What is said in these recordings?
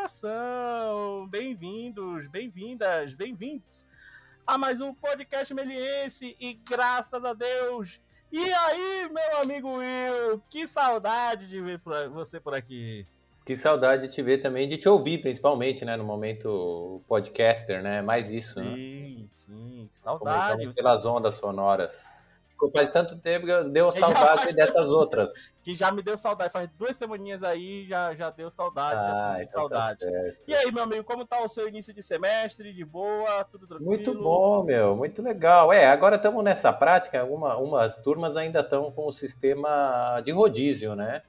coração. Bem-vindos, bem-vindas, bem-vindos a mais um podcast meliense e graças a Deus. E aí, meu amigo Will, que saudade de ver você por aqui. Que saudade de te ver também, de te ouvir, principalmente, né? No momento podcaster, né? Mais isso, sim, né? Sim, sim, saudade. Pelas ondas sonoras. Faz tanto tempo que deu saudade dessas outras. Que já me deu saudade. Faz duas semaninhas aí, já, já deu saudade, ah, já senti então tá saudade. Tá e aí, meu amigo, como tá o seu início de semestre? De boa? Tudo tranquilo? Muito bom, meu. Muito legal. É, agora estamos nessa prática. Uma, umas turmas ainda estão com o sistema de rodízio, né?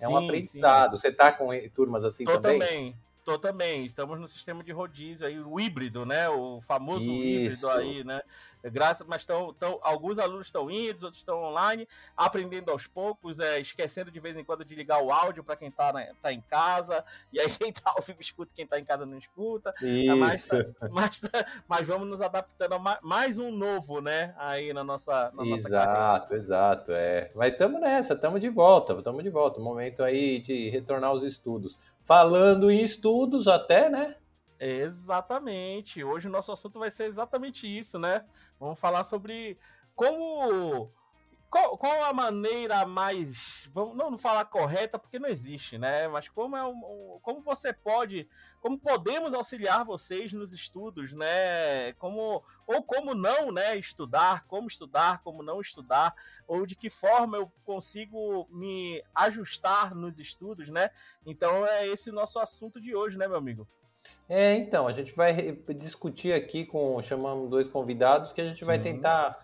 É sim, um aprendizado. Sim. Você tá com turmas assim Tô também? também. Tô também. Estamos no sistema de rodízio aí, o híbrido, né? O famoso Isso. híbrido aí, né? Graças, mas estão, tão, alguns alunos estão indo, outros estão online, aprendendo aos poucos, é, esquecendo de vez em quando de ligar o áudio para quem está tá em casa, e aí quem está ao vivo escuta, quem está em casa não escuta. Isso. Mas, mas, mas, vamos nos adaptando a mais um novo, né? Aí na nossa, na exato, nossa Exato, exato. É. Mas estamos nessa, estamos de volta, estamos de volta. Momento aí de retornar aos estudos. Falando em estudos até, né? Exatamente. Hoje o nosso assunto vai ser exatamente isso, né? Vamos falar sobre como. Qual, qual a maneira mais. Vamos não falar correta, porque não existe, né? Mas como, é um, como você pode. Como podemos auxiliar vocês nos estudos, né? Como, ou como não, né? Estudar, como estudar, como não estudar, ou de que forma eu consigo me ajustar nos estudos, né? Então é esse o nosso assunto de hoje, né, meu amigo? É, então, a gente vai discutir aqui com, chamamos dois convidados, que a gente Sim. vai tentar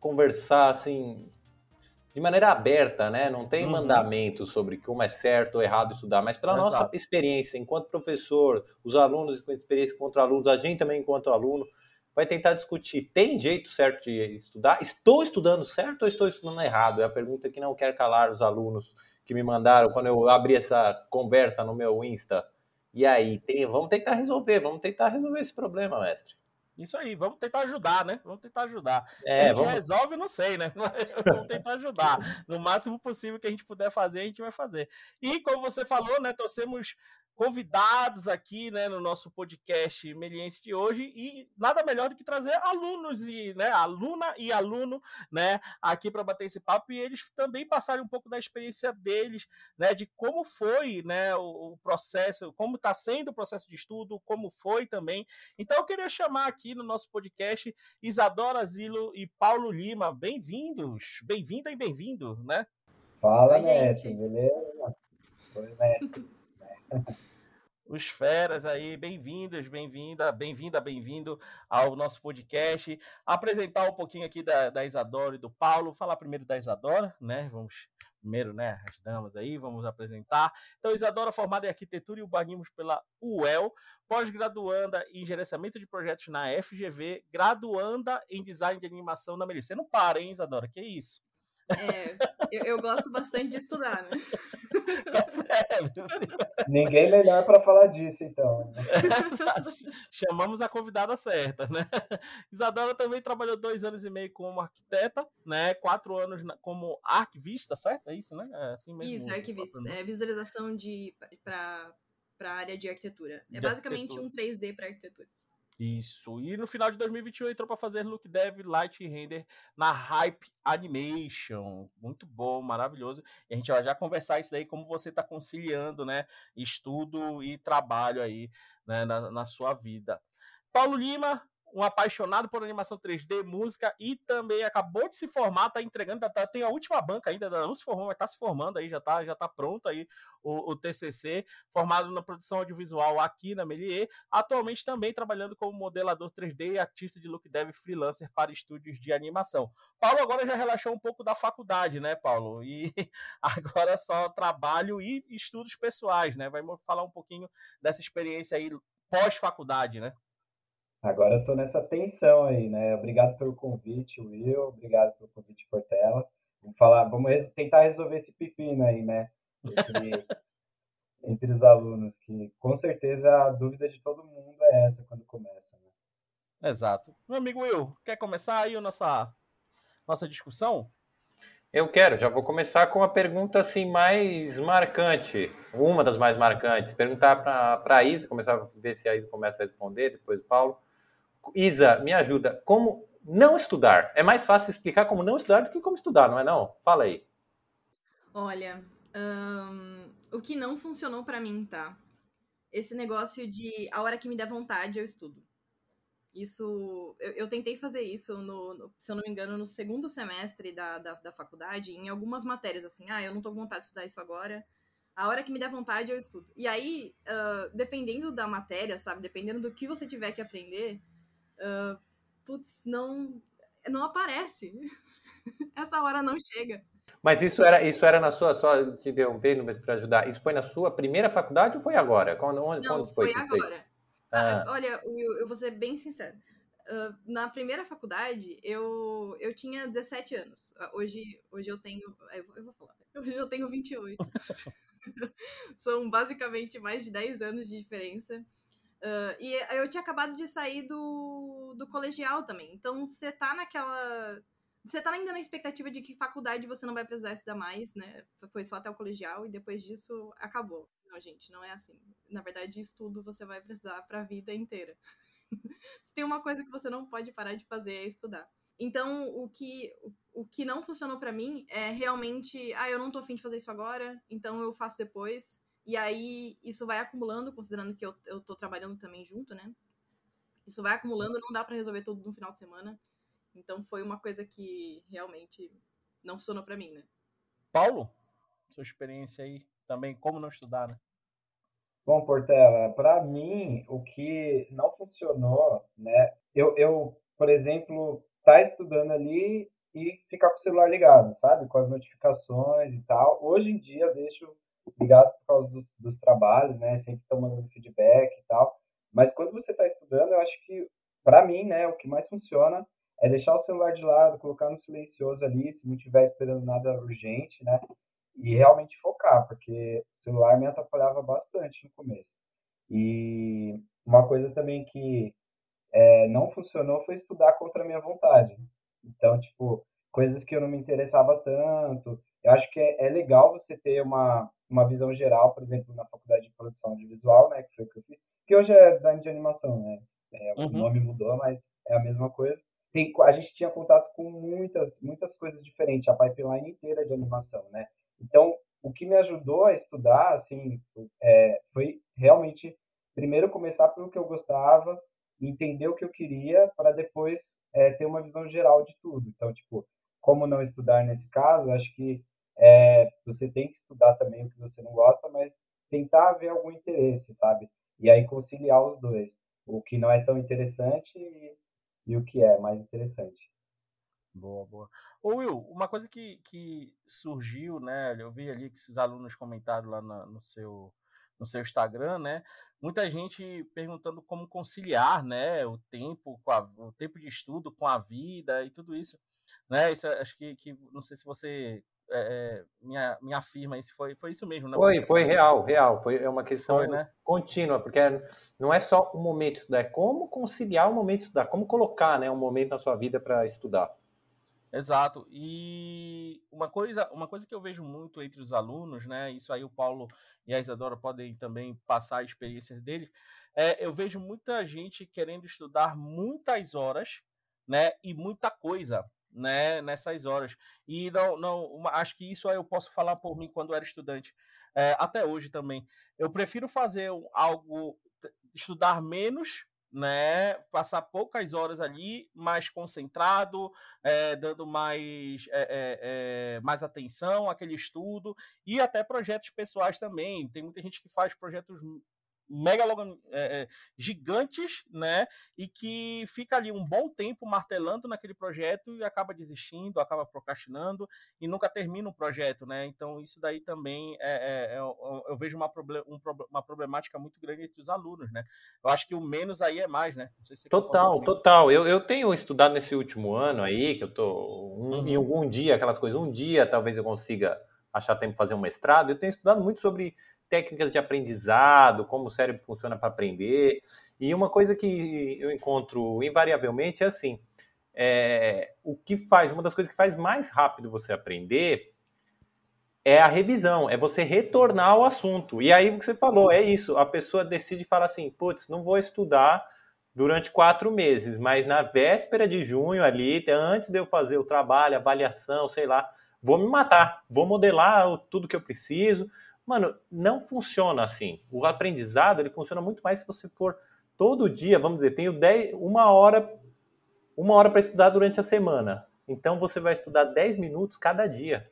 conversar, assim, de maneira aberta, né? Não tem uhum. mandamento sobre como é certo ou errado estudar, mas pela Exato. nossa experiência enquanto professor, os alunos com experiência contra alunos, a gente também enquanto aluno, vai tentar discutir, tem jeito certo de estudar? Estou estudando certo ou estou estudando errado? É a pergunta que não quer calar os alunos que me mandaram quando eu abri essa conversa no meu Insta e aí, tem, vamos tentar resolver, vamos tentar resolver esse problema, mestre. Isso aí, vamos tentar ajudar, né? Vamos tentar ajudar. É, Se a gente vamos... resolve, não sei, né? vamos tentar ajudar. No máximo possível que a gente puder fazer, a gente vai fazer. E como você falou, né? Torcemos convidados aqui, né, no nosso podcast Meliense de hoje e nada melhor do que trazer alunos e, né, aluna e aluno, né, aqui para bater esse papo e eles também passarem um pouco da experiência deles, né, de como foi, né, o, o processo, como está sendo o processo de estudo, como foi também. Então eu queria chamar aqui no nosso podcast Isadora Zilo e Paulo Lima, bem-vindos, bem-vinda e bem-vindo, né? Fala, Oi, mestre, beleza? Oi, mestres. Os feras aí, bem-vindas, bem-vinda, bem-vinda, bem-vindo ao nosso podcast. Apresentar um pouquinho aqui da, da Isadora e do Paulo. Falar primeiro da Isadora, né? Vamos primeiro, né, as damas aí, vamos apresentar. Então, Isadora, formada em arquitetura e urbanismo pela UEL, pós-graduanda em gerenciamento de projetos na FGV, graduanda em design de animação na Melissa. Você não para, hein, Isadora? Que isso? É, eu, eu, gosto bastante de estudar, né? Ninguém melhor para falar disso, então. Né? Chamamos a convidada certa, né? Isadora também trabalhou dois anos e meio como arquiteta, né? Quatro anos como arquivista, certo? É isso, né? É assim mesmo. Isso, arquivista. É visualização de para a área de arquitetura. É de basicamente arquitetura. um 3D para arquitetura. Isso. E no final de 2021 entrou para fazer look dev, light render na Hype Animation. Muito bom, maravilhoso. E a gente vai já conversar isso daí, como você está conciliando, né? Estudo e trabalho aí né, na, na sua vida. Paulo Lima, um apaixonado por animação 3D, música e também acabou de se formar, tá entregando, tá, tá tem a última banca ainda, não se formou, mas tá se formando aí, já tá, já tá pronto aí o, o TCC, formado na produção audiovisual aqui na Melier, atualmente também trabalhando como modelador 3D e artista de look dev freelancer para estúdios de animação. Paulo agora já relaxou um pouco da faculdade, né, Paulo? E agora só trabalho e estudos pessoais, né? Vai falar um pouquinho dessa experiência aí pós-faculdade, né? Agora eu tô nessa tensão aí, né? Obrigado pelo convite, Will. Obrigado pelo convite, Portela. Vamos falar, vamos tentar resolver esse pepino aí, né? Entre, entre os alunos, que com certeza a dúvida de todo mundo é essa quando começa, né? Exato. Meu amigo Will, quer começar aí a nossa, nossa discussão? Eu quero, já vou começar com a pergunta assim mais marcante, uma das mais marcantes. Perguntar para a Isa, começar a ver se a Isa começa a responder, depois o Paulo. Isa, me ajuda. Como não estudar? É mais fácil explicar como não estudar do que como estudar, não é não? Fala aí. Olha, o que não funcionou para mim, tá? Esse negócio de a hora que me der vontade eu estudo. Isso, eu, eu tentei fazer isso, no, no, se eu não me engano, no segundo semestre da, da, da, faculdade, em algumas matérias, assim, ah, eu não tô com vontade de estudar isso agora, a hora que me der vontade eu estudo. E aí, uh, dependendo da matéria, sabe, dependendo do que você tiver que aprender, uh, putz, não, não aparece. Essa hora não chega. Mas isso era, isso era na sua, só te interrompendo, mas para ajudar, isso foi na sua primeira faculdade ou foi agora? Quando, onde, não, quando foi, foi agora. Ah. Olha, eu, eu vou ser bem sincera. Uh, na primeira faculdade, eu, eu tinha 17 anos. Uh, hoje, hoje eu tenho. Vou, eu vou falar. Hoje eu tenho 28. São basicamente mais de 10 anos de diferença. Uh, e eu tinha acabado de sair do, do colegial também. Então você tá naquela. Você tá ainda na expectativa de que faculdade você não vai precisar estudar mais, né? Foi só até o colegial e depois disso acabou. Não, gente, não é assim. Na verdade, estudo você vai precisar para a vida inteira. Se tem uma coisa que você não pode parar de fazer é estudar. Então, o que, o que não funcionou para mim é realmente, ah, eu não tô afim de fazer isso agora, então eu faço depois. E aí, isso vai acumulando, considerando que eu, eu tô trabalhando também junto, né? Isso vai acumulando, não dá para resolver tudo no final de semana. Então, foi uma coisa que realmente não funcionou para mim, né? Paulo, sua experiência aí também como não estudar, né? Bom, Portela, para mim, o que não funcionou, né? Eu, eu, por exemplo, tá estudando ali e ficar com o celular ligado, sabe? Com as notificações e tal. Hoje em dia eu deixo ligado por causa dos, dos trabalhos, né? Sempre estão mandando feedback e tal. Mas quando você está estudando, eu acho que, para mim, né, o que mais funciona é deixar o celular de lado, colocar no silencioso ali, se não estiver esperando nada urgente, né? e realmente focar, porque o celular me atrapalhava bastante no começo. E uma coisa também que é, não funcionou foi estudar contra a minha vontade. Então, tipo, coisas que eu não me interessava tanto. Eu acho que é, é legal você ter uma, uma visão geral, por exemplo, na faculdade de produção audiovisual, né, que foi o que eu fiz, que hoje é design de animação, né? É, uhum. O nome mudou, mas é a mesma coisa. Tem, a gente tinha contato com muitas, muitas coisas diferentes, a pipeline inteira de animação, né? Então, o que me ajudou a estudar, assim, é, foi realmente primeiro começar pelo que eu gostava, entender o que eu queria, para depois é, ter uma visão geral de tudo. Então, tipo, como não estudar nesse caso, acho que é, você tem que estudar também o que você não gosta, mas tentar ver algum interesse, sabe? E aí conciliar os dois, o que não é tão interessante e, e o que é mais interessante. Boa, boa. Ô Will, uma coisa que, que surgiu, né? Eu vi ali que esses alunos comentaram lá na, no, seu, no seu Instagram, né? Muita gente perguntando como conciliar, né? O tempo, com a, o tempo de estudo com a vida e tudo isso, né? Isso acho que, que não sei se você é, me, me afirma isso, foi, foi isso mesmo, né? Foi, foi real, real. Foi é uma questão foi, né? contínua, porque não é só o momento de estudar, é como conciliar o momento de estudar, como colocar, né, um momento na sua vida para estudar. Exato. E uma coisa, uma coisa que eu vejo muito entre os alunos, né? Isso aí o Paulo e a Isadora podem também passar a experiência deles. É, eu vejo muita gente querendo estudar muitas horas, né? E muita coisa, né? Nessas horas. E não, não, acho que isso aí eu posso falar por mim quando era estudante, é, até hoje também. Eu prefiro fazer algo, estudar menos né, passar poucas horas ali, mais concentrado, é, dando mais, é, mais atenção àquele estudo e até projetos pessoais também. Tem muita gente que faz projetos mega é, gigantes, né? E que fica ali um bom tempo martelando naquele projeto e acaba desistindo, acaba procrastinando e nunca termina o projeto, né? Então isso daí também é, é, é eu, eu, vejo uma, problem, um, uma problemática muito grande entre os alunos, né? Eu acho que o menos aí é mais, né? Se total, total. Eu, eu tenho estudado nesse último ano aí, que eu tô um, uhum. em algum dia, aquelas coisas, um dia talvez eu consiga achar tempo de fazer um mestrado, eu tenho estudado muito sobre técnicas de aprendizado, como o cérebro funciona para aprender. E uma coisa que eu encontro invariavelmente é assim: é, o que faz, uma das coisas que faz mais rápido você aprender é a revisão, é você retornar ao assunto. E aí o que você falou, é isso, a pessoa decide falar assim, putz, não vou estudar durante quatro meses, mas na véspera de junho ali, antes de eu fazer o trabalho, avaliação, sei lá, vou me matar, vou modelar tudo que eu preciso. Mano, não funciona assim. O aprendizado, ele funciona muito mais se você for todo dia, vamos dizer, tenho 10, uma hora uma hora para estudar durante a semana. Então você vai estudar 10 minutos cada dia.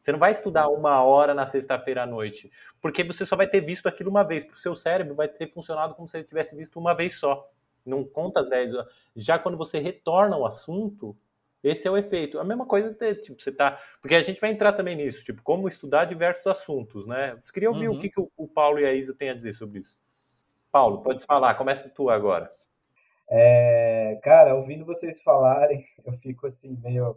Você não vai estudar uma hora na sexta-feira à noite, porque você só vai ter visto aquilo uma vez. Para o seu cérebro vai ter funcionado como se ele tivesse visto uma vez só. Não conta 10 horas. Já quando você retorna ao assunto, esse é o efeito. A mesma coisa, tipo, você tá. Porque a gente vai entrar também nisso, tipo, como estudar diversos assuntos, né? Você queria ouvir uhum. o que, que o Paulo e a Isa têm a dizer sobre isso. Paulo, pode falar, começa tu agora. É, cara, ouvindo vocês falarem, eu fico assim, meio.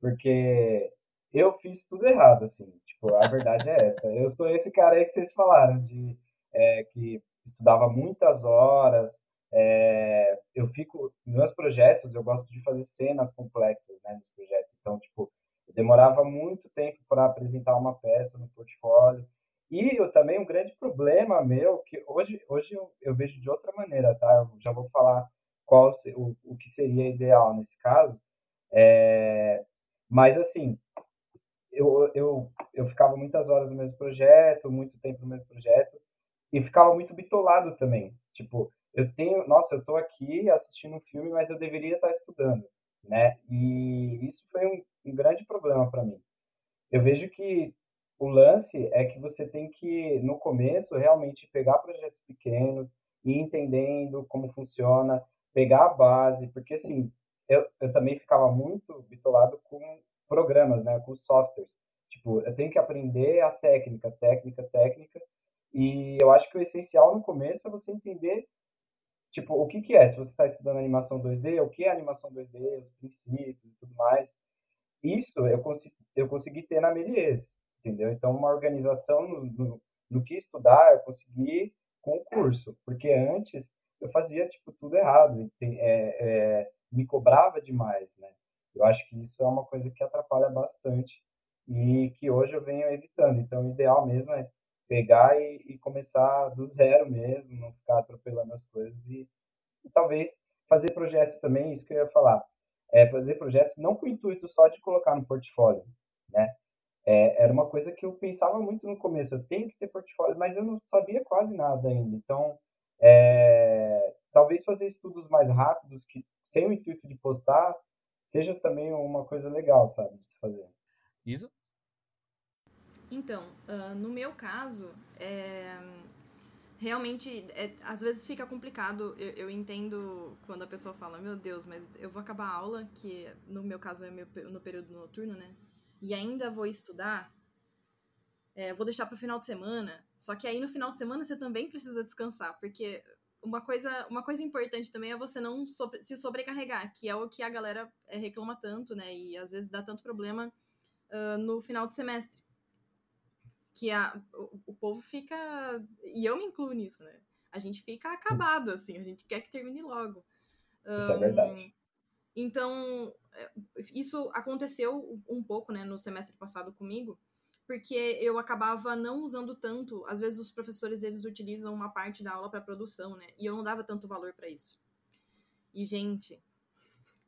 Porque eu fiz tudo errado, assim. Tipo, a verdade é essa. Eu sou esse cara aí que vocês falaram, de é, que estudava muitas horas. É, eu fico. Meus projetos, eu gosto de fazer cenas complexas, né, nos projetos. Então, tipo, eu demorava muito tempo para apresentar uma peça no portfólio. E eu também um grande problema meu, que hoje, hoje eu, eu vejo de outra maneira, tá? Eu já vou falar qual o, o que seria ideal nesse caso. É, mas, assim, eu, eu, eu ficava muitas horas no mesmo projeto, muito tempo no mesmo projeto, e ficava muito bitolado também. Tipo, eu tenho, nossa, eu estou aqui assistindo um filme, mas eu deveria estar estudando, né? E isso foi um, um grande problema para mim. Eu vejo que o lance é que você tem que, no começo, realmente pegar projetos pequenos e entendendo como funciona, pegar a base, porque assim, eu, eu também ficava muito bitolado com programas, né, com softwares. Tipo, eu tenho que aprender a técnica, técnica, técnica, e eu acho que o essencial no começo é você entender, tipo, o que que é, se você está estudando animação 2D, o que é animação 2D, os princípios e tudo mais. Isso eu consegui, eu consegui ter na Melies, entendeu? Então, uma organização no, no, no que estudar, eu consegui com o curso, porque antes eu fazia tipo tudo errado, é, é, me cobrava demais, né? Eu acho que isso é uma coisa que atrapalha bastante e que hoje eu venho evitando. Então, o ideal mesmo é pegar e, e começar do zero mesmo, não ficar atropelando as coisas e, e, talvez fazer projetos também, isso que eu ia falar, é fazer projetos não com o intuito só de colocar no portfólio, né? É, era uma coisa que eu pensava muito no começo, eu tenho que ter portfólio, mas eu não sabia quase nada ainda. Então, é, talvez fazer estudos mais rápidos, que sem o intuito de postar, seja também uma coisa legal, sabe, de fazer. Isa? Então, uh, no meu caso, é, realmente, é, às vezes fica complicado. Eu, eu, entendo quando a pessoa fala, meu Deus, mas eu vou acabar a aula, que no meu caso é meu, no período noturno, né? E ainda vou estudar. É, vou deixar para o final de semana. Só que aí no final de semana você também precisa descansar, porque uma coisa, uma coisa importante também é você não sobre, se sobrecarregar, que é o que a galera é, reclama tanto, né? E às vezes dá tanto problema uh, no final de semestre. Que a, o, o, povo fica. E eu me incluo nisso, né? A gente fica acabado, assim, a gente quer que termine logo. Isso um, é verdade. Então, é, isso aconteceu um pouco, né, no semestre passado comigo porque eu acabava não usando tanto. Às vezes os professores eles utilizam uma parte da aula para produção, né? E eu não dava tanto valor para isso. E gente,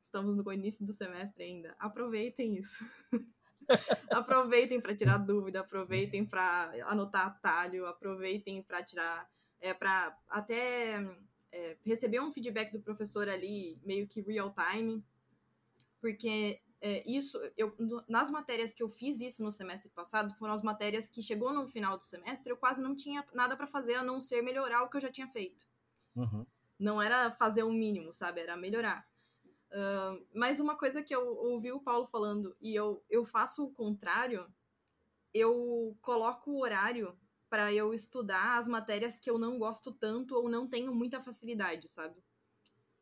estamos no início do semestre ainda. Aproveitem isso. aproveitem para tirar dúvida, aproveitem para anotar atalho, aproveitem para tirar é para até é, receber um feedback do professor ali meio que real time, porque é, isso, eu, nas matérias que eu fiz isso no semestre passado, foram as matérias que chegou no final do semestre, eu quase não tinha nada para fazer a não ser melhorar o que eu já tinha feito. Uhum. Não era fazer o mínimo, sabe? Era melhorar. Mas uma coisa que eu ouvi o Paulo falando, e eu, eu faço o contrário, eu coloco o horário para eu estudar as matérias que eu não gosto tanto ou não tenho muita facilidade, sabe?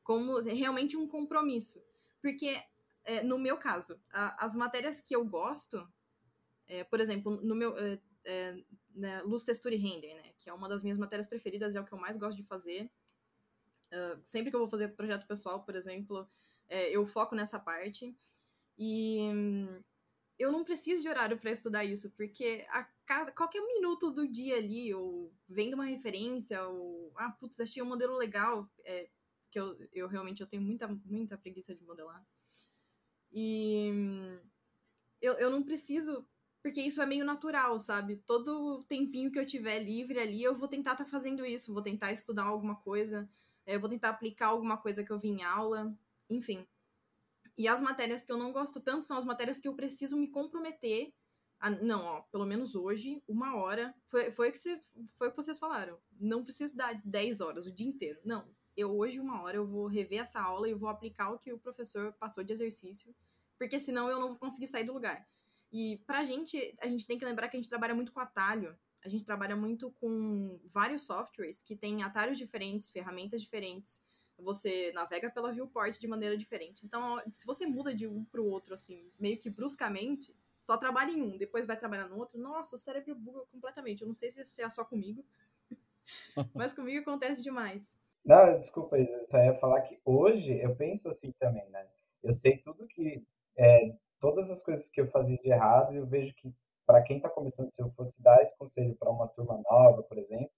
Como realmente um compromisso. Porque é, no meu caso, a, as matérias que eu gosto, é, por exemplo, no meu é, é, né, luz, textura e render, né, que é uma das minhas matérias preferidas, é o que eu mais gosto de fazer. Uh, sempre que eu vou fazer projeto pessoal, por exemplo, É, eu foco nessa parte. E hum, eu não preciso de horário para estudar isso, porque a cada, qualquer minuto do dia ali, ou vendo uma referência, ou ah, putz, achei um modelo legal, é, que eu, eu realmente eu tenho muita, muita preguiça de modelar. E hum, eu, eu não preciso, porque isso é meio natural, sabe? Todo tempinho que eu tiver livre ali, eu vou tentar estar tá fazendo isso, vou tentar estudar alguma coisa, é, vou tentar aplicar alguma coisa que eu vi em aula, enfim. E as matérias que eu não gosto tanto são as matérias que eu preciso me comprometer. A, não, ó, pelo menos hoje, uma hora. Foi, foi, o que você, foi o que vocês falaram. Não preciso dar 10 horas, o dia inteiro. Não. Eu hoje, uma hora, eu vou rever essa aula e vou aplicar o que o professor passou de exercício. Porque senão eu não vou conseguir sair do lugar. E pra gente, a gente tem que lembrar que a gente trabalha muito com atalho. A gente trabalha muito com vários softwares que têm atalhos diferentes, ferramentas diferentes você navega pela viewport de maneira diferente. Então, se você muda de um para o outro, assim, meio que bruscamente, só trabalha em um, depois vai trabalhar no outro, nossa, o cérebro buga completamente. Eu não sei se é só comigo, mas comigo acontece demais. Não, desculpa, eu só ia falar que hoje eu penso assim também, né? Eu sei tudo que. É, todas as coisas que eu fazia de errado, eu vejo que, para quem está começando, se eu fosse dar esse conselho para uma turma nova, por exemplo,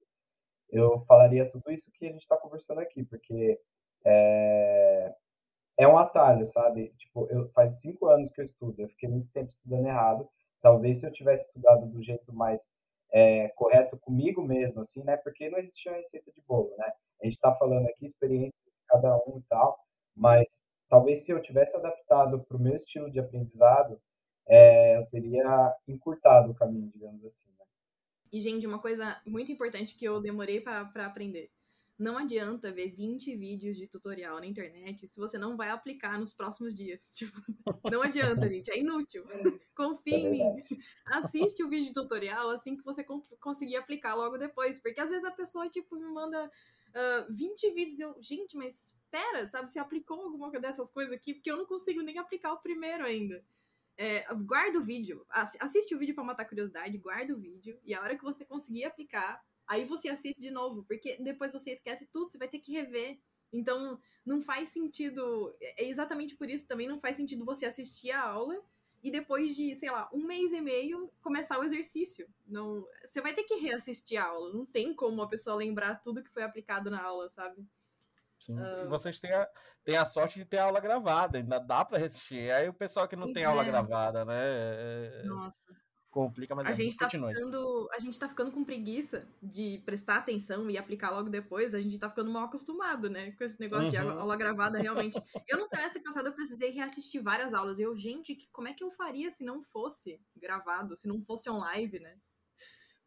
eu falaria tudo isso que a gente está conversando aqui, porque é, é um atalho, sabe? Tipo, eu, faz cinco anos que eu estudo, eu fiquei muito tempo estudando errado. Talvez se eu tivesse estudado do jeito mais é, correto comigo mesmo, assim, né? Porque não existia receita de bolo, né? A gente está falando aqui experiência de cada um e tal, mas talvez se eu tivesse adaptado para o meu estilo de aprendizado, é, eu teria encurtado o caminho, digamos assim. Né? E, gente, uma coisa muito importante que eu demorei para aprender. Não adianta ver 20 vídeos de tutorial na internet se você não vai aplicar nos próximos dias. Tipo, não adianta, gente. É inútil. Confie em mim. Assiste o vídeo de tutorial assim que você conseguir aplicar logo depois. Porque às vezes a pessoa, tipo, me manda uh, 20 vídeos e eu, gente, mas espera, sabe? Você aplicou alguma dessas coisas aqui? Porque eu não consigo nem aplicar o primeiro ainda. É, guarda o vídeo, assiste o vídeo para matar curiosidade, guarda o vídeo, e a hora que você conseguir aplicar, aí você assiste de novo, porque depois você esquece tudo, você vai ter que rever. Então, não faz sentido. É exatamente por isso também não faz sentido você assistir a aula e depois de, sei lá, um mês e meio começar o exercício. Não, você vai ter que reassistir a aula. Não tem como a pessoa lembrar tudo que foi aplicado na aula, sabe? Sim. E vocês têm a, têm a sorte de ter aula gravada, ainda dá para assistir. Aí o pessoal que não pois tem é. aula gravada, né? É, é... Nossa. Complica, mas a é gente tá ficando A gente tá ficando com preguiça de prestar atenção e aplicar logo depois. A gente tá ficando mal acostumado, né? Com esse negócio uhum. de aula gravada, realmente. eu no semestre passado eu precisei reassistir várias aulas. Eu, gente, como é que eu faria se não fosse gravado, se não fosse on live, né?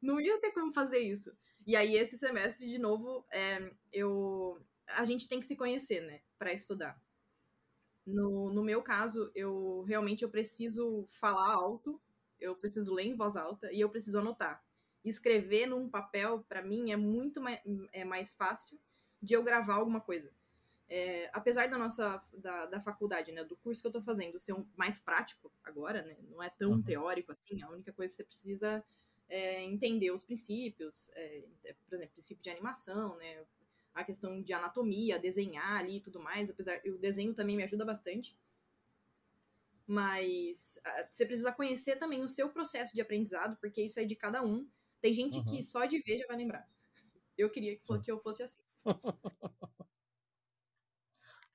Não ia ter como fazer isso. E aí, esse semestre, de novo, é, eu a gente tem que se conhecer, né, para estudar. No, no meu caso, eu realmente eu preciso falar alto, eu preciso ler em voz alta e eu preciso anotar. Escrever num papel, para mim, é muito mais, é mais fácil de eu gravar alguma coisa. É, apesar da nossa da, da faculdade, né, do curso que eu tô fazendo ser um, mais prático agora, né, não é tão uhum. teórico assim, a única coisa que você precisa é entender os princípios, é, por exemplo, princípio de animação, né, a questão de anatomia, desenhar ali e tudo mais, apesar o desenho também me ajuda bastante. Mas uh, você precisa conhecer também o seu processo de aprendizado, porque isso é de cada um. Tem gente uhum. que só de ver já vai lembrar. Eu queria que, que eu fosse assim.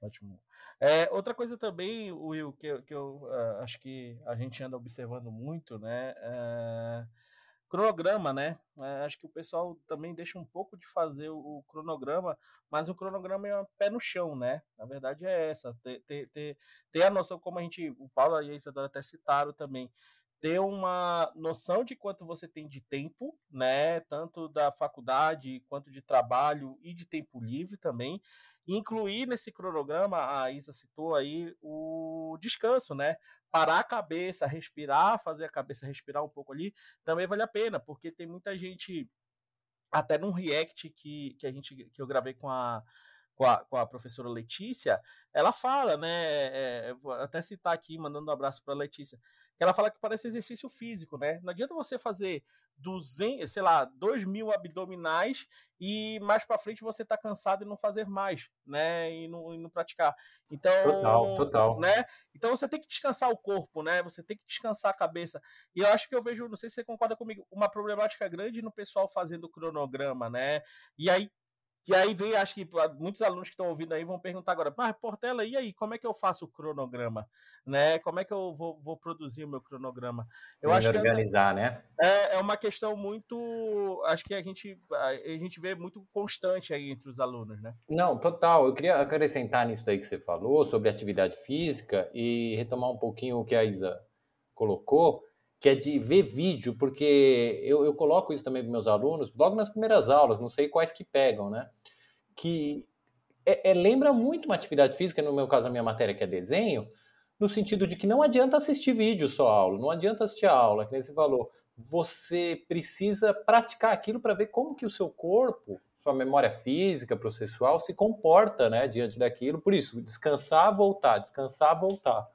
Ótimo. É, outra coisa também, Will, que, que eu uh, acho que a gente anda observando muito, né? Uh, cronograma, né? É, acho que o pessoal também deixa um pouco de fazer o, cronograma, mas o cronograma é um pé no chão, né? Na verdade é essa, ter, ter, ter, ter a noção, como a gente, o Paulo e a Isadora até citaram também, ter uma noção de quanto você tem de tempo, né? Tanto da faculdade quanto de trabalho e de tempo livre também. Incluir nesse cronograma, a Isa citou aí o descanso, né? Parar a cabeça, respirar, fazer a cabeça respirar um pouco ali, também vale a pena, porque tem muita gente, até num react que, que a gente que eu gravei com a com a, com a professora Letícia, ela fala, né? É, vou até citar aqui, mandando um abraço para Letícia, que ela fala que parece exercício físico, né? Não adianta você fazer 200, sei lá, 2 mil abdominais e mais para frente você tá cansado e não fazer mais, né? E não, e não praticar. Então, total, total. Né? Então você tem que descansar o corpo, né? Você tem que descansar a cabeça. E eu acho que eu vejo, não sei se você concorda comigo, uma problemática grande no pessoal fazendo cronograma, né? E aí e aí vem, acho que muitos alunos que estão ouvindo aí vão perguntar agora, mas Portela, e aí, como é que eu faço o cronograma? Né? Como é que eu vou, vou produzir o meu cronograma? Eu acho organizar, que é, né? É, é uma questão muito, acho que a gente, a gente vê muito constante aí entre os alunos, né? Não, total. Eu queria acrescentar nisso daí que você falou sobre atividade física e retomar um pouquinho o que a Isa colocou que é de ver vídeo, porque eu, eu coloco isso também para meus alunos, logo nas primeiras aulas, não sei quais que pegam, né? Que é, é, lembra muito uma atividade física, no meu caso, a minha matéria que é desenho, no sentido de que não adianta assistir vídeo só aula, não adianta assistir a aula, que nem você falou. Você precisa praticar aquilo para ver como que o seu corpo, sua memória física, processual, se comporta né, diante daquilo. Por isso, descansar, voltar, descansar, voltar.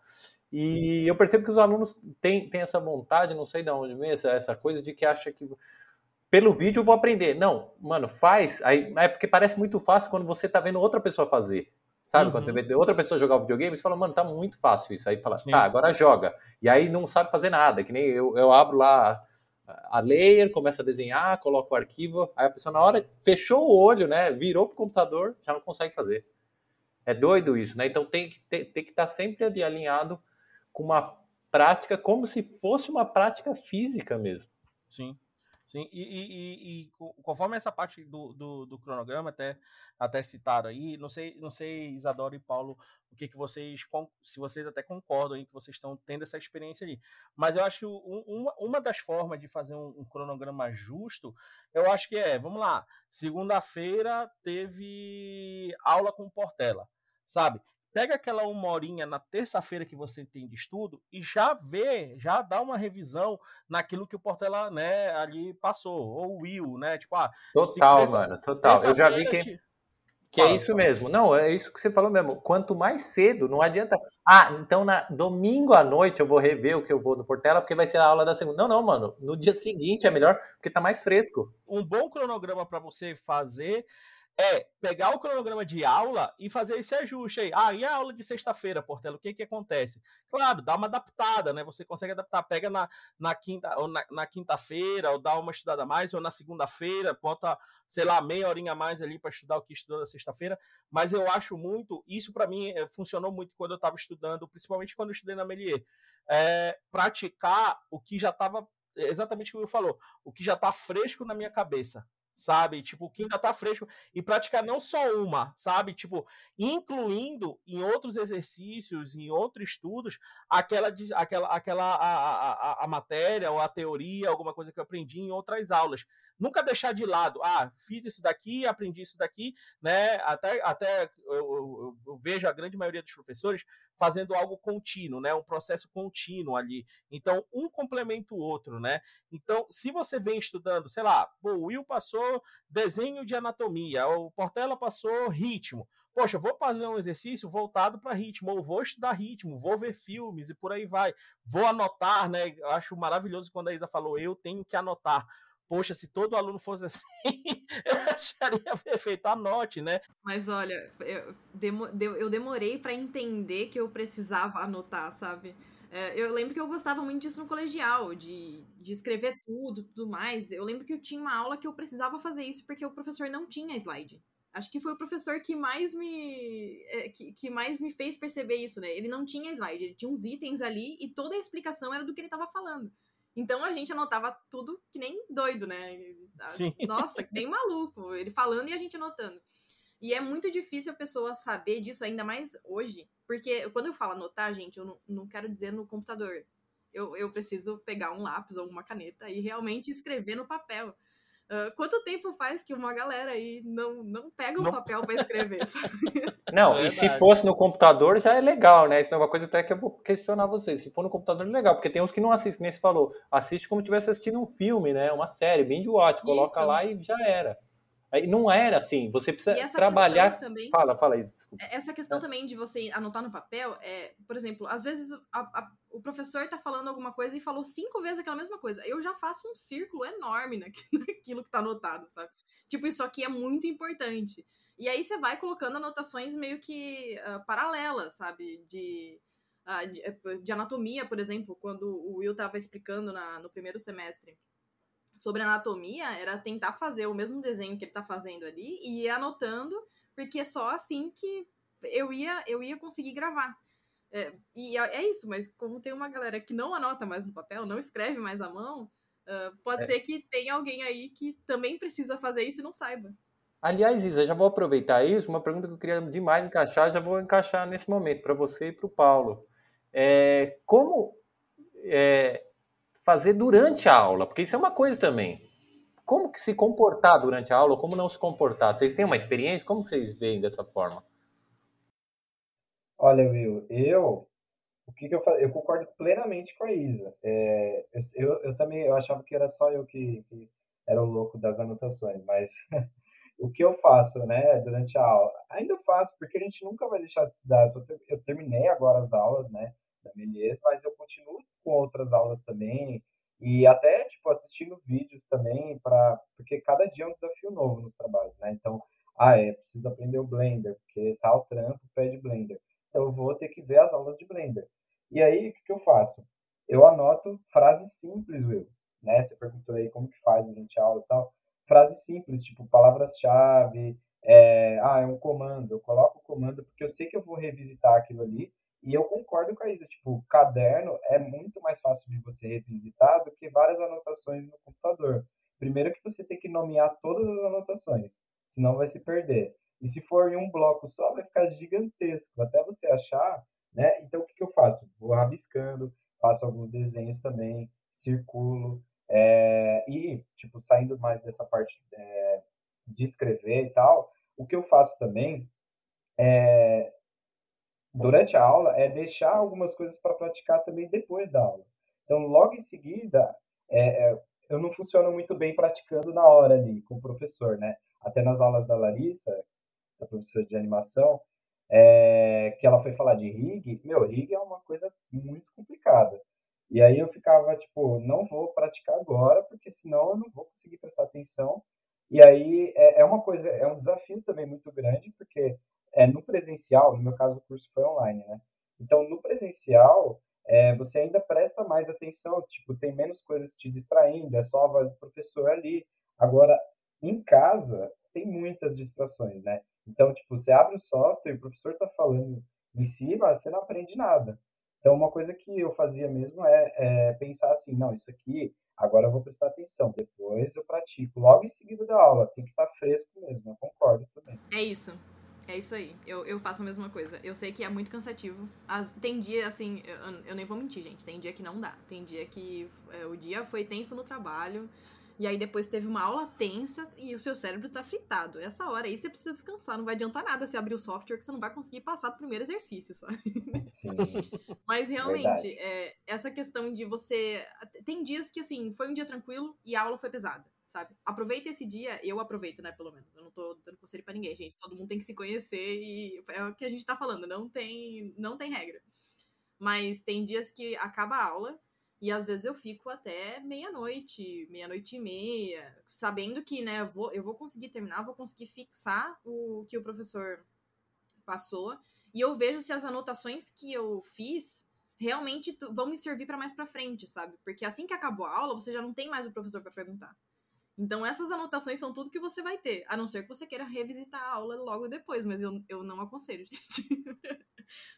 E eu percebo que os alunos têm, têm essa vontade, não sei de onde vem essa, essa coisa de que acha que pelo vídeo eu vou aprender. Não, mano, faz. Aí, é porque parece muito fácil quando você tá vendo outra pessoa fazer. Sabe? Uhum. Quando você uhum. vê outra pessoa jogar videogame, você fala, mano, tá muito fácil isso. Aí fala, Sim. tá, agora joga. E aí não sabe fazer nada. Que nem eu, eu abro lá a layer, começa a desenhar, coloco o arquivo. Aí a pessoa, na hora, fechou o olho, né? Virou pro computador, já não consegue fazer. É doido isso, né? Então tem que, tem, tem que estar tá sempre ali alinhado com uma prática como se fosse uma prática física mesmo. Sim. Sim, e, e, e, conforme essa parte do, do, do, cronograma, até, até citaram aí, não sei, não sei, Isadora e Paulo, o que, que vocês, se vocês até concordam aí que vocês estão tendo essa experiência ali. Mas eu acho que uma, uma das formas de fazer um, um cronograma justo, eu acho que é, vamos lá, segunda-feira teve aula com Portela, sabe? Pega aquela uma horinha na terça-feira que você tem de estudo e já vê, já dá uma revisão naquilo que o Portela, né, ali passou, ou o Will, né, tipo, ah... Total, mano, total. Eu já vi que... Te... Que é isso mesmo. Não, é isso que você falou mesmo. Quanto mais cedo, não adianta. Ah, então na domingo à noite eu vou rever o que eu vou no Portela, porque vai ser a aula da segunda. Não, não, mano. No dia seguinte é melhor, porque tá mais fresco. Um bom cronograma para você fazer é pegar o cronograma de aula e fazer esse ajuste aí. Ah, e a aula de sexta-feira, Portela, o que que acontece? Claro, dá uma adaptada, né? Você consegue adaptar, pega na, na quinta ou na, na quinta-feira, ou dá uma estudada a mais, ou na segunda-feira, bota, sei lá, meia horinha a mais ali para estudar o que estudou na sexta-feira. Mas eu acho muito, isso para mim é, funcionou muito quando eu estava estudando, principalmente quando eu estudei na Melier. É, praticar o que já estava exatamente como eu falou, o que já está fresco na minha cabeça sabe? Tipo, que ainda tá fresco e praticar não só uma, sabe? Tipo, incluindo em outros exercícios, em outros estudos, aquela aquela aquela a, a, a matéria ou a teoria, alguma coisa que eu aprendi em outras aulas. Nunca deixar de lado, ah, fiz isso daqui, aprendi isso daqui, né? Até até eu, eu, eu vejo a grande maioria dos professores fazendo algo contínuo, né? Um processo contínuo ali. Então, um complementa o outro, né? Então, se você vem estudando, sei lá, o Will passou desenho de anatomia, o Portela passou ritmo. Poxa, vou fazer um exercício voltado para ritmo, ou vou estudar ritmo, vou ver filmes e por aí vai. Vou anotar, né? Eu acho maravilhoso quando a Isa falou, eu tenho que anotar poxa, se todo aluno fosse assim, eu acharia perfeito. Anote, né? Mas olha, eu, eu demorei para entender que eu precisava anotar, sabe? É, eu lembro que eu gostava muito disso no colegial, de, de escrever tudo, tudo mais. Eu lembro que eu tinha uma aula que eu precisava fazer isso porque o professor não tinha slide. Acho que foi o professor que mais me é, que, que mais me fez perceber isso, né? Ele não tinha slide, ele tinha uns itens ali e toda a explicação era do que ele estava falando. Então a gente anotava tudo que nem doido, né? Sim. Nossa, que nem maluco. Ele falando e a gente anotando. E é muito difícil a pessoa saber disso, ainda mais hoje. Porque quando eu falo anotar, gente, eu não, não quero dizer no computador. Eu, eu preciso pegar um lápis ou uma caneta e realmente escrever no papel. Uh, quanto tempo faz que uma galera aí não, não pega um não. papel para escrever? Não, é e se fosse no computador já é legal, né? Isso é uma coisa até que eu vou questionar vocês. Se for no computador é legal, porque tem uns que não assistem, nem se falou. Assiste como se estivesse assistindo um filme, né? Uma série, binge watch, coloca Isso. lá e já era. Não era assim, você precisa trabalhar. Também, fala, fala isso. É, essa questão é. também de você anotar no papel é, por exemplo, às vezes a, a, o professor tá falando alguma coisa e falou cinco vezes aquela mesma coisa. Eu já faço um círculo enorme naquilo que tá anotado, sabe? Tipo, isso aqui é muito importante. E aí você vai colocando anotações meio que uh, paralelas, sabe? De, uh, de, eh, de, anatomia, por exemplo, quando o Will tava explicando na, no primeiro semestre sobre anatomia era tentar fazer o mesmo desenho que ele tá fazendo ali e ir anotando, porque é só assim que eu ia, eu ia conseguir gravar. É, e é, é isso, mas como tem uma galera que não anota mais no papel, não escreve mais à mão, uh, pode é. ser que tenha alguém aí que também precisa fazer isso e não saiba. Aliás, Isa, já vou aproveitar isso, uma pergunta que eu queria demais encaixar, já vou encaixar nesse momento para você e para o Paulo. É, como é, fazer durante a aula, porque isso é uma coisa também. Como que se comportar durante a aula, como não se comportar? Vocês têm uma experiência? Como vocês veem dessa forma? Olha, Will, eu o que, que eu Eu concordo plenamente com a Isa. É, eu, eu também eu achava que era só eu que, que era o louco das anotações, mas o que eu faço, né, durante a aula? Ainda faço, porque a gente nunca vai deixar de estudar. Eu, terminei agora as aulas, né, da Melies, mas eu continuo com outras aulas também e até tipo assistindo vídeos também para porque cada dia é um desafio novo nos trabalhos, né? Então, ah, é preciso aprender o Blender porque tal trampo pede Blender. Então eu vou ter que ver as aulas de Blender. E aí o que, que eu faço? Eu anoto frases simples, Will, né? Você perguntou aí como que faz a gente aula e tal. Frases simples, tipo palavras-chave, é, ah, é um comando. Eu coloco o comando porque eu sei que eu vou revisitar aquilo ali e eu concordo com a Isa, tipo, caderno é muito mais fácil de você revisitar do que várias anotações no computador. Primeiro que você tem que nomear todas as anotações, senão vai se perder. E se for em um bloco só, vai ficar gigantesco, até você achar, né? Então, o que, que eu faço? Vou rabiscando, faço alguns desenhos também, circulo, é, e, tipo, saindo mais dessa parte é, de escrever e tal, o que eu faço também é durante a aula é deixar algumas coisas para praticar também depois da aula. Então, logo em seguida, é, é, eu não funciono muito bem praticando na hora ali com o professor, né? Até nas aulas da Larissa, da professora de animação, é, que ela foi falar de rig, meu, rig é uma coisa muito complicada. E aí eu ficava, tipo, não vou praticar agora, porque senão eu não vou conseguir prestar atenção. E aí é, é uma coisa, é um desafio também muito grande, porque é, no presencial, no meu caso o curso foi online, né? Então, no presencial, é, você ainda presta mais atenção, tipo, tem menos coisas te distraindo, é só a voz do professor ali. Agora, em casa, tem muitas distrações, né? Então, tipo, você abre o software, o professor está falando em cima, você não aprende nada. Então, uma coisa que eu fazia mesmo é, é, pensar assim, não, isso aqui, agora eu vou prestar atenção, depois eu pratico, logo em seguida da aula, tem que estar tá fresco mesmo, eu concordo também. É isso. É isso aí. Eu, eu faço a mesma coisa. Eu sei que é muito cansativo. As, tem dia, assim, eu, eu, nem vou mentir, gente. Tem dia que não dá. Tem dia que é, o dia foi tenso no trabalho. E aí depois teve uma aula tensa e o seu cérebro tá fritado. Essa hora aí você precisa descansar. Não vai adiantar nada você abrir o software que você não vai conseguir passar do primeiro exercício, sabe? Sim. Mas realmente, é, essa questão de você. Tem dias que, assim, foi um dia tranquilo e a aula foi pesada sabe? Aproveita esse dia, eu aproveito, né, pelo menos. Eu não tô dando conselho para ninguém, gente. Todo mundo tem que se conhecer e é o que a gente tá falando, não tem, não tem regra. Mas tem dias que acaba a aula e às vezes eu fico até meia-noite, meia-noite e meia, sabendo que, né, eu vou, eu vou conseguir terminar, vou conseguir fixar o que o professor passou. E eu vejo se as anotações que eu fiz realmente vão me servir para mais para frente, sabe? Porque assim que acabou a aula, você já não tem mais o professor para perguntar. Então, essas anotações são tudo que você vai ter, a não ser que você queira revisitar a aula logo depois, mas eu, eu não aconselho, gente.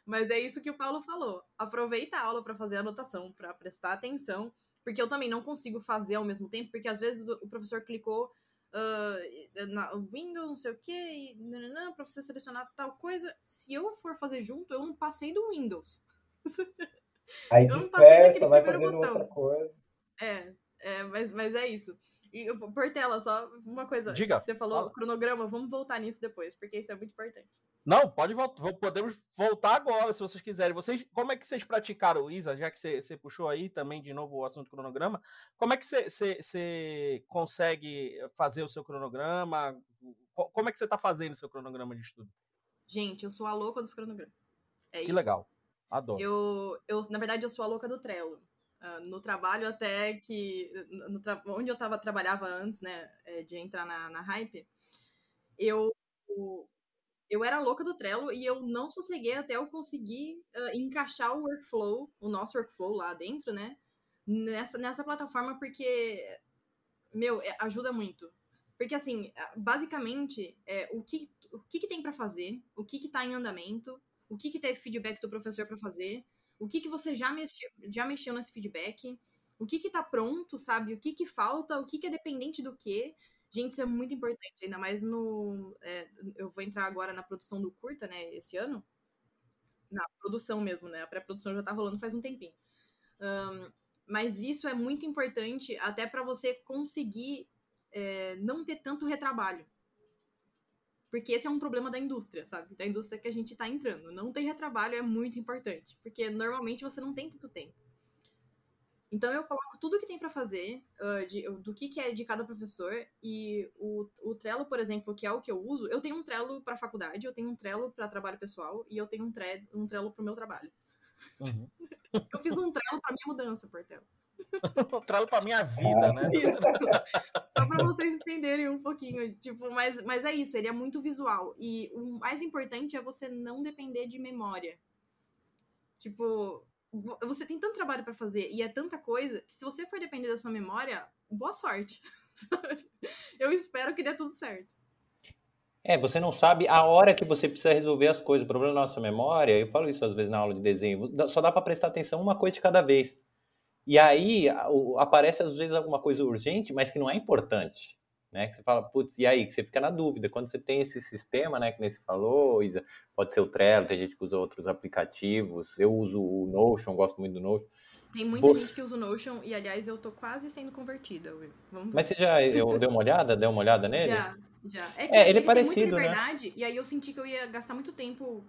mas é isso que o Paulo falou. Aproveita a aula para fazer anotação, para prestar atenção, porque eu também não consigo fazer ao mesmo tempo, porque às vezes o professor clicou uh, na Windows, não sei o quê, para você selecionar tal coisa. Se eu for fazer junto, eu não passei do Windows. Aí eu dispersa, vai fazendo botão. outra coisa. É, é mas, mas é isso. E, Portela, só uma coisa. Diga. Você falou fala. cronograma, vamos voltar nisso depois, porque isso é muito importante. Não, pode voltar. Podemos voltar agora, se vocês quiserem. Vocês, como é que vocês praticaram, Isa, já que você, você puxou aí também de novo o assunto cronograma? Como é que você, você, você consegue fazer o seu cronograma? Como é que você está fazendo o seu cronograma de estudo? Gente, eu sou a louca dos cronogramas. É que isso. legal. Adoro. Eu, eu, na verdade, eu sou a louca do Trello. Uh, no trabalho até que no onde eu tava trabalhava antes né é, de entrar na, na hype eu eu era louca do Trello e eu não sosseguei até eu conseguir uh, encaixar o workflow o nosso workflow lá dentro né nessa nessa plataforma porque meu é, ajuda muito. Porque assim basicamente é, o que o que, que tem para fazer o que que tá em andamento o que que teve feedback do professor para fazer o que, que você já mexeu, já mexeu nesse feedback, o que que tá pronto, sabe? O que que falta, o que que é dependente do que. Gente, isso é muito importante, ainda mais no. É, eu vou entrar agora na produção do curta, né, esse ano. Na produção mesmo, né? A pré-produção já tá rolando faz um tempinho. Um, mas isso é muito importante até para você conseguir é, não ter tanto retrabalho. Porque esse é um problema da indústria, sabe? Da indústria que a gente tá entrando. Não ter retrabalho é muito importante, porque normalmente você não tem tanto tempo. Então eu coloco tudo que tem para fazer, uh, de, do que, que é de cada professor, e o, o Trello, por exemplo, que é o que eu uso, eu tenho um Trello para faculdade, eu tenho um Trello para trabalho pessoal, e eu tenho um, tre um Trello pro meu trabalho. Uhum. eu fiz um Trello para minha mudança, Portela. Trello pra minha vida, né? Isso. Só pra vocês entenderem um pouquinho. Tipo, mas, mas é isso, ele é muito visual. E o mais importante é você não depender de memória. Tipo, você tem tanto trabalho para fazer e é tanta coisa que se você for depender da sua memória, boa sorte. Eu espero que dê tudo certo. É, você não sabe a hora que você precisa resolver as coisas. O problema da nossa memória, eu falo isso às vezes na aula de desenho, só dá para prestar atenção uma coisa de cada vez. E aí aparece às vezes alguma coisa urgente, mas que não é importante. Né? Que você fala, putz, e aí? Que você fica na dúvida. Quando você tem esse sistema, né, que nem você falou, Isa, pode ser o Trello, tem gente que usa outros aplicativos. Eu uso o Notion, gosto muito do Notion. Tem muita você... gente que usa o Notion e, aliás, eu tô quase sendo convertida. Vamos Mas você já eu, deu uma olhada? Deu uma olhada nele? Já, já. É que é, ele, ele é parecido, tem muita né? liberdade né? e aí eu senti que eu ia gastar muito tempo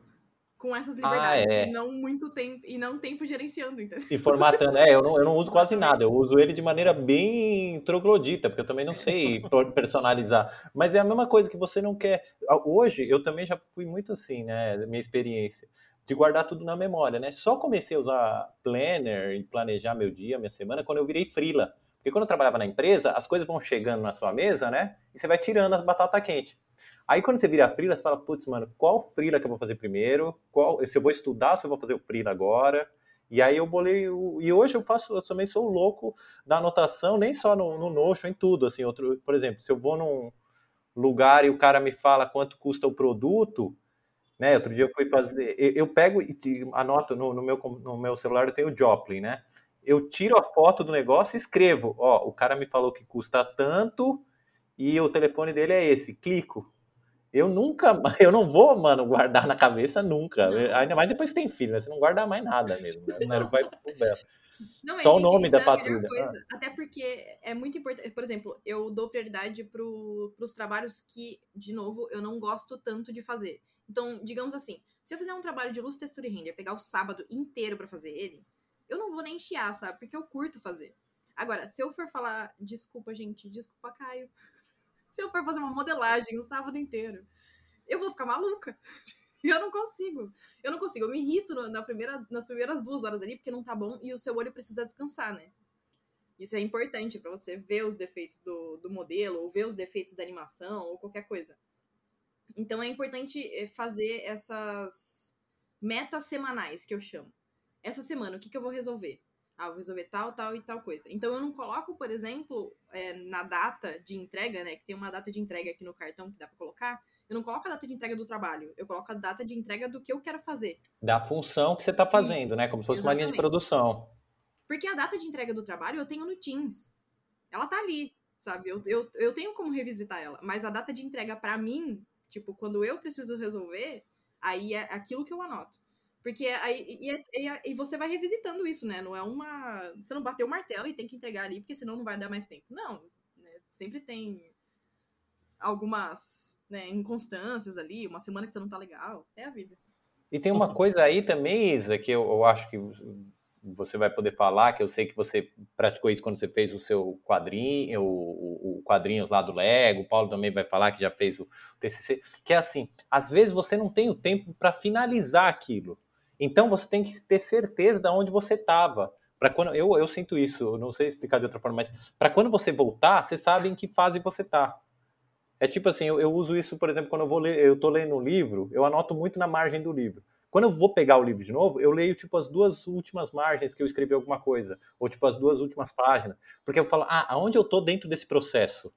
com essas ah, liberdades ah, é. e não muito tempo e não tempo gerenciando, entendeu? E formatando, é, eu não, eu não uso quase nada, eu uso ele de maneira bem troglodita, porque eu também não sei personalizar, mas é a mesma coisa que você não quer. Hoje eu também já fui muito assim, né, minha experiência de guardar tudo na memória, né? Só comecei a usar planner e planejar meu dia, minha semana quando eu virei frila. Porque quando eu trabalhava na empresa, as coisas vão chegando na sua mesa, né? E você vai tirando as batatas quentes. Aí quando você vira freela, você fala, putz, mano, qual freela que eu vou fazer primeiro? Qual, se eu vou estudar, se eu vou fazer o freela agora? E aí eu bolei, o, e hoje eu faço, eu também sou louco da anotação, nem só no, no Notion, em tudo, assim, outro, por exemplo, se eu vou num lugar e o cara me fala quanto custa o produto, né, outro dia eu fui fazer, eu, eu pego e anoto no, no, meu, no meu celular, eu tenho o Joplin, né, eu tiro a foto do negócio e escrevo, ó, o cara me falou que custa tanto e o telefone dele é esse, clico, eu nunca, eu não vou, mano, guardar na cabeça nunca. Ainda mais depois que tem filho, né? Você não guarda mais nada mesmo, né? Não vai pro não, Só gente, o nome da é patrulha. Ah. Até porque é muito importante. Por exemplo, eu dou prioridade para os trabalhos que, de novo, eu não gosto tanto de fazer. Então, digamos assim, se eu fizer um trabalho de luz, textura e render, pegar o sábado inteiro para fazer ele, eu não vou nem chiar, sabe? Porque eu curto fazer. Agora, se eu for falar, desculpa, gente, desculpa, Caio se eu for fazer uma modelagem o sábado inteiro, eu vou ficar maluca. E eu não consigo. Eu não consigo. Eu me irrito na primeira, nas primeiras duas horas ali, porque não tá bom e o seu olho precisa descansar, né? Isso é importante para você ver os defeitos do, do modelo, ou ver os defeitos da animação, ou qualquer coisa. Então é importante eh, fazer essas metas semanais que eu chamo. Essa semana, o que, que eu vou resolver? Ah, vou resolver tal, tal e tal coisa. Então eu não coloco, por exemplo, é, na data de entrega, né? Que tem uma data de entrega aqui no cartão que dá para colocar. Eu não coloco a data de entrega do trabalho, eu coloco a data de entrega do que eu quero fazer. Da função que você está fazendo, Isso, né? Como se fosse exatamente. uma linha de produção. Porque a data de entrega do trabalho eu tenho no Teams. Ela tá ali, sabe? Eu, eu, eu tenho como revisitar ela. Mas a data de entrega para mim, tipo, quando eu preciso resolver, aí é aquilo que eu anoto. Porque aí e, e, e, você vai revisitando isso, né? Não é uma. Você não bateu o martelo e tem que entregar ali, porque senão não vai dar mais tempo. Não. Né? Sempre tem algumas né, inconstâncias ali, uma semana que você não tá legal. É a vida. E tem uma coisa aí também, Isa, que eu, eu acho que você vai poder falar, que eu sei que você praticou isso quando você fez o seu quadrinho, o, o quadrinhos lá do Lego, o Paulo também vai falar que já fez o TCC, que é assim, às vezes você não tem o tempo para finalizar aquilo. Então você tem que ter certeza de onde você estava. Para quando eu, eu sinto isso, não sei explicar de outra forma, mas para quando você voltar, você sabe em que fase você está. É tipo assim, eu, eu, uso isso, por exemplo, quando eu vou ler, eu tô lendo um livro, eu anoto muito na margem do livro. Quando eu vou pegar o livro de novo, eu leio tipo as duas últimas margens que eu escrevi alguma coisa, ou tipo as duas últimas páginas, porque eu falo, ah, aonde eu tô dentro desse processo?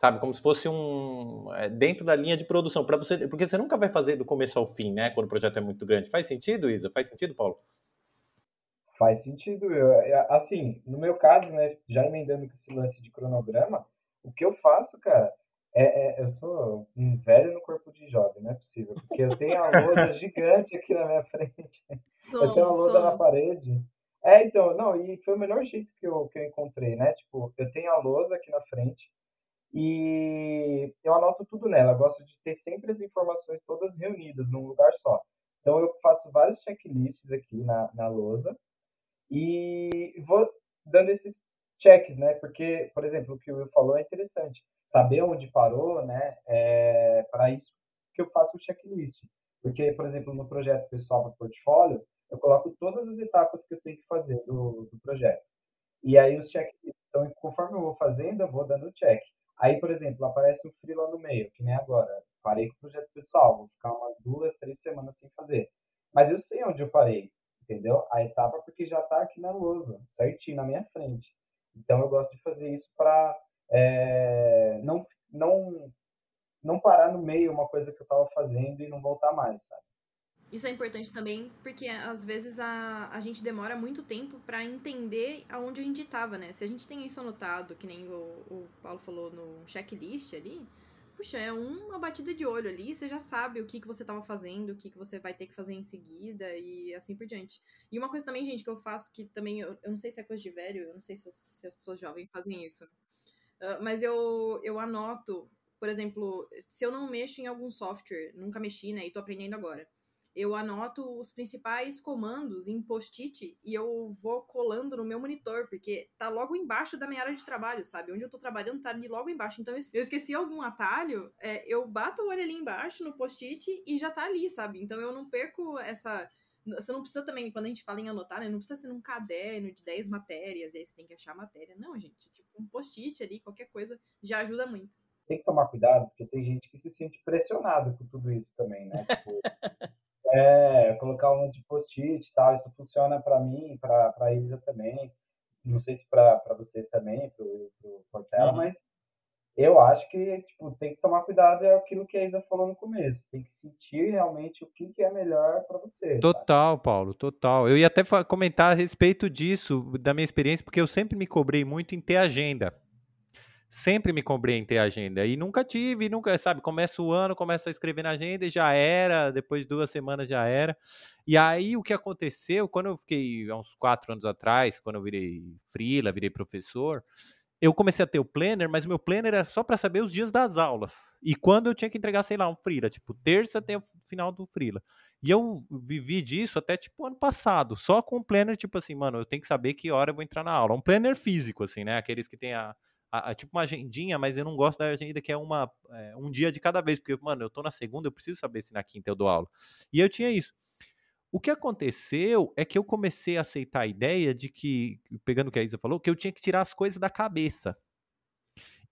Sabe, como se fosse um é, dentro da linha de produção, para você, porque você nunca vai fazer do começo ao fim, né, quando o projeto é muito grande. Faz sentido, Isa? Faz sentido, Paulo? Faz sentido. Eu, é, assim, no meu caso, né, já emendando com esse lance de cronograma, o que eu faço, cara, é, é, eu sou um velho no corpo de jovem, não é possível. Porque eu tenho a lousa gigante aqui na minha frente. Somos, eu tenho a lousa somos. na parede. É, então, não, e foi o melhor jeito que eu, que eu encontrei, né? Tipo, eu tenho a lousa aqui na frente e eu anoto tudo nela. Eu gosto de ter sempre as informações todas reunidas num lugar só. Então, eu faço vários checklists aqui na, na lousa e vou dando esses checks, né? Porque, por exemplo, o que o Will falou é interessante saber onde parou, né? É, para isso que eu faço o checklist. Porque, por exemplo, no projeto pessoal para portfólio, eu coloco todas as etapas que eu tenho que fazer do, do projeto. E aí os checklists, então, conforme eu vou fazendo, eu vou dando check. Aí, por exemplo, aparece um free lá no meio, que nem agora. Parei com o projeto pessoal, vou ficar umas duas, três semanas sem fazer. Mas eu sei onde eu parei, entendeu? A etapa porque já está aqui na lousa, certinho na minha frente. Então eu gosto de fazer isso para é, não, não, não parar no meio uma coisa que eu estava fazendo e não voltar mais, sabe? Isso é importante também, porque às vezes a, a gente demora muito tempo para entender aonde a gente estava, né? Se a gente tem isso anotado, que nem o, o Paulo falou no checklist ali, puxa, é uma batida de olho ali, você já sabe o que, que você estava fazendo, o que, que você vai ter que fazer em seguida e assim por diante. E uma coisa também, gente, que eu faço que também, eu, eu não sei se é coisa de velho, eu não sei se as, se as pessoas jovens fazem isso. Ah, mas eu, eu anoto, por exemplo, se eu não mexo em algum software, nunca mexi, né, e tô aprendendo agora, eu anoto os principais comandos em post-it e eu vou colando no meu monitor, porque tá logo embaixo da minha área de trabalho, sabe? Onde eu tô trabalhando tá ali logo embaixo. Então, eu esqueci algum atalho, é, eu bato o olho ali embaixo no post-it e já tá ali, sabe? Então, eu não perco essa você não precisa também, quando a gente fala em anotar, né? Não precisa ser num caderno de 10 matérias, e aí você tem que achar a matéria. Não, gente. Tipo, um post-it ali, qualquer coisa, já ajuda muito. Tem que tomar cuidado, porque tem gente que se sente pressionado com tudo isso também, né? Tipo, é, colocar um monte de post-it e tal. Isso funciona para mim, para a Isa também. Não sei se para vocês também, para o Portela, uhum. mas eu acho que tipo, tem que tomar cuidado, é aquilo que a Isa falou no começo. Tem que sentir realmente o que, que é melhor para você. Total, tá? Paulo, total. Eu ia até comentar a respeito disso, da minha experiência, porque eu sempre me cobrei muito em ter agenda. Sempre me cobrei em ter agenda. E nunca tive, nunca, sabe, começa o ano, começa a escrever na agenda e já era, depois de duas semanas já era. E aí o que aconteceu, quando eu fiquei, há uns quatro anos atrás, quando eu virei frila, virei professor, eu comecei a ter o planner, mas o meu planner era só para saber os dias das aulas. E quando eu tinha que entregar, sei lá, um freela, tipo, terça tem o final do freela. E eu vivi disso até tipo ano passado, só com o planner, tipo assim, mano, eu tenho que saber que hora eu vou entrar na aula. Um planner físico, assim, né? Aqueles que tem a, a, a tipo uma agendinha, mas eu não gosto da agenda que é uma é, um dia de cada vez, porque, mano, eu tô na segunda, eu preciso saber se na quinta eu dou aula. E eu tinha isso. O que aconteceu é que eu comecei a aceitar a ideia de que, pegando o que a Isa falou, que eu tinha que tirar as coisas da cabeça.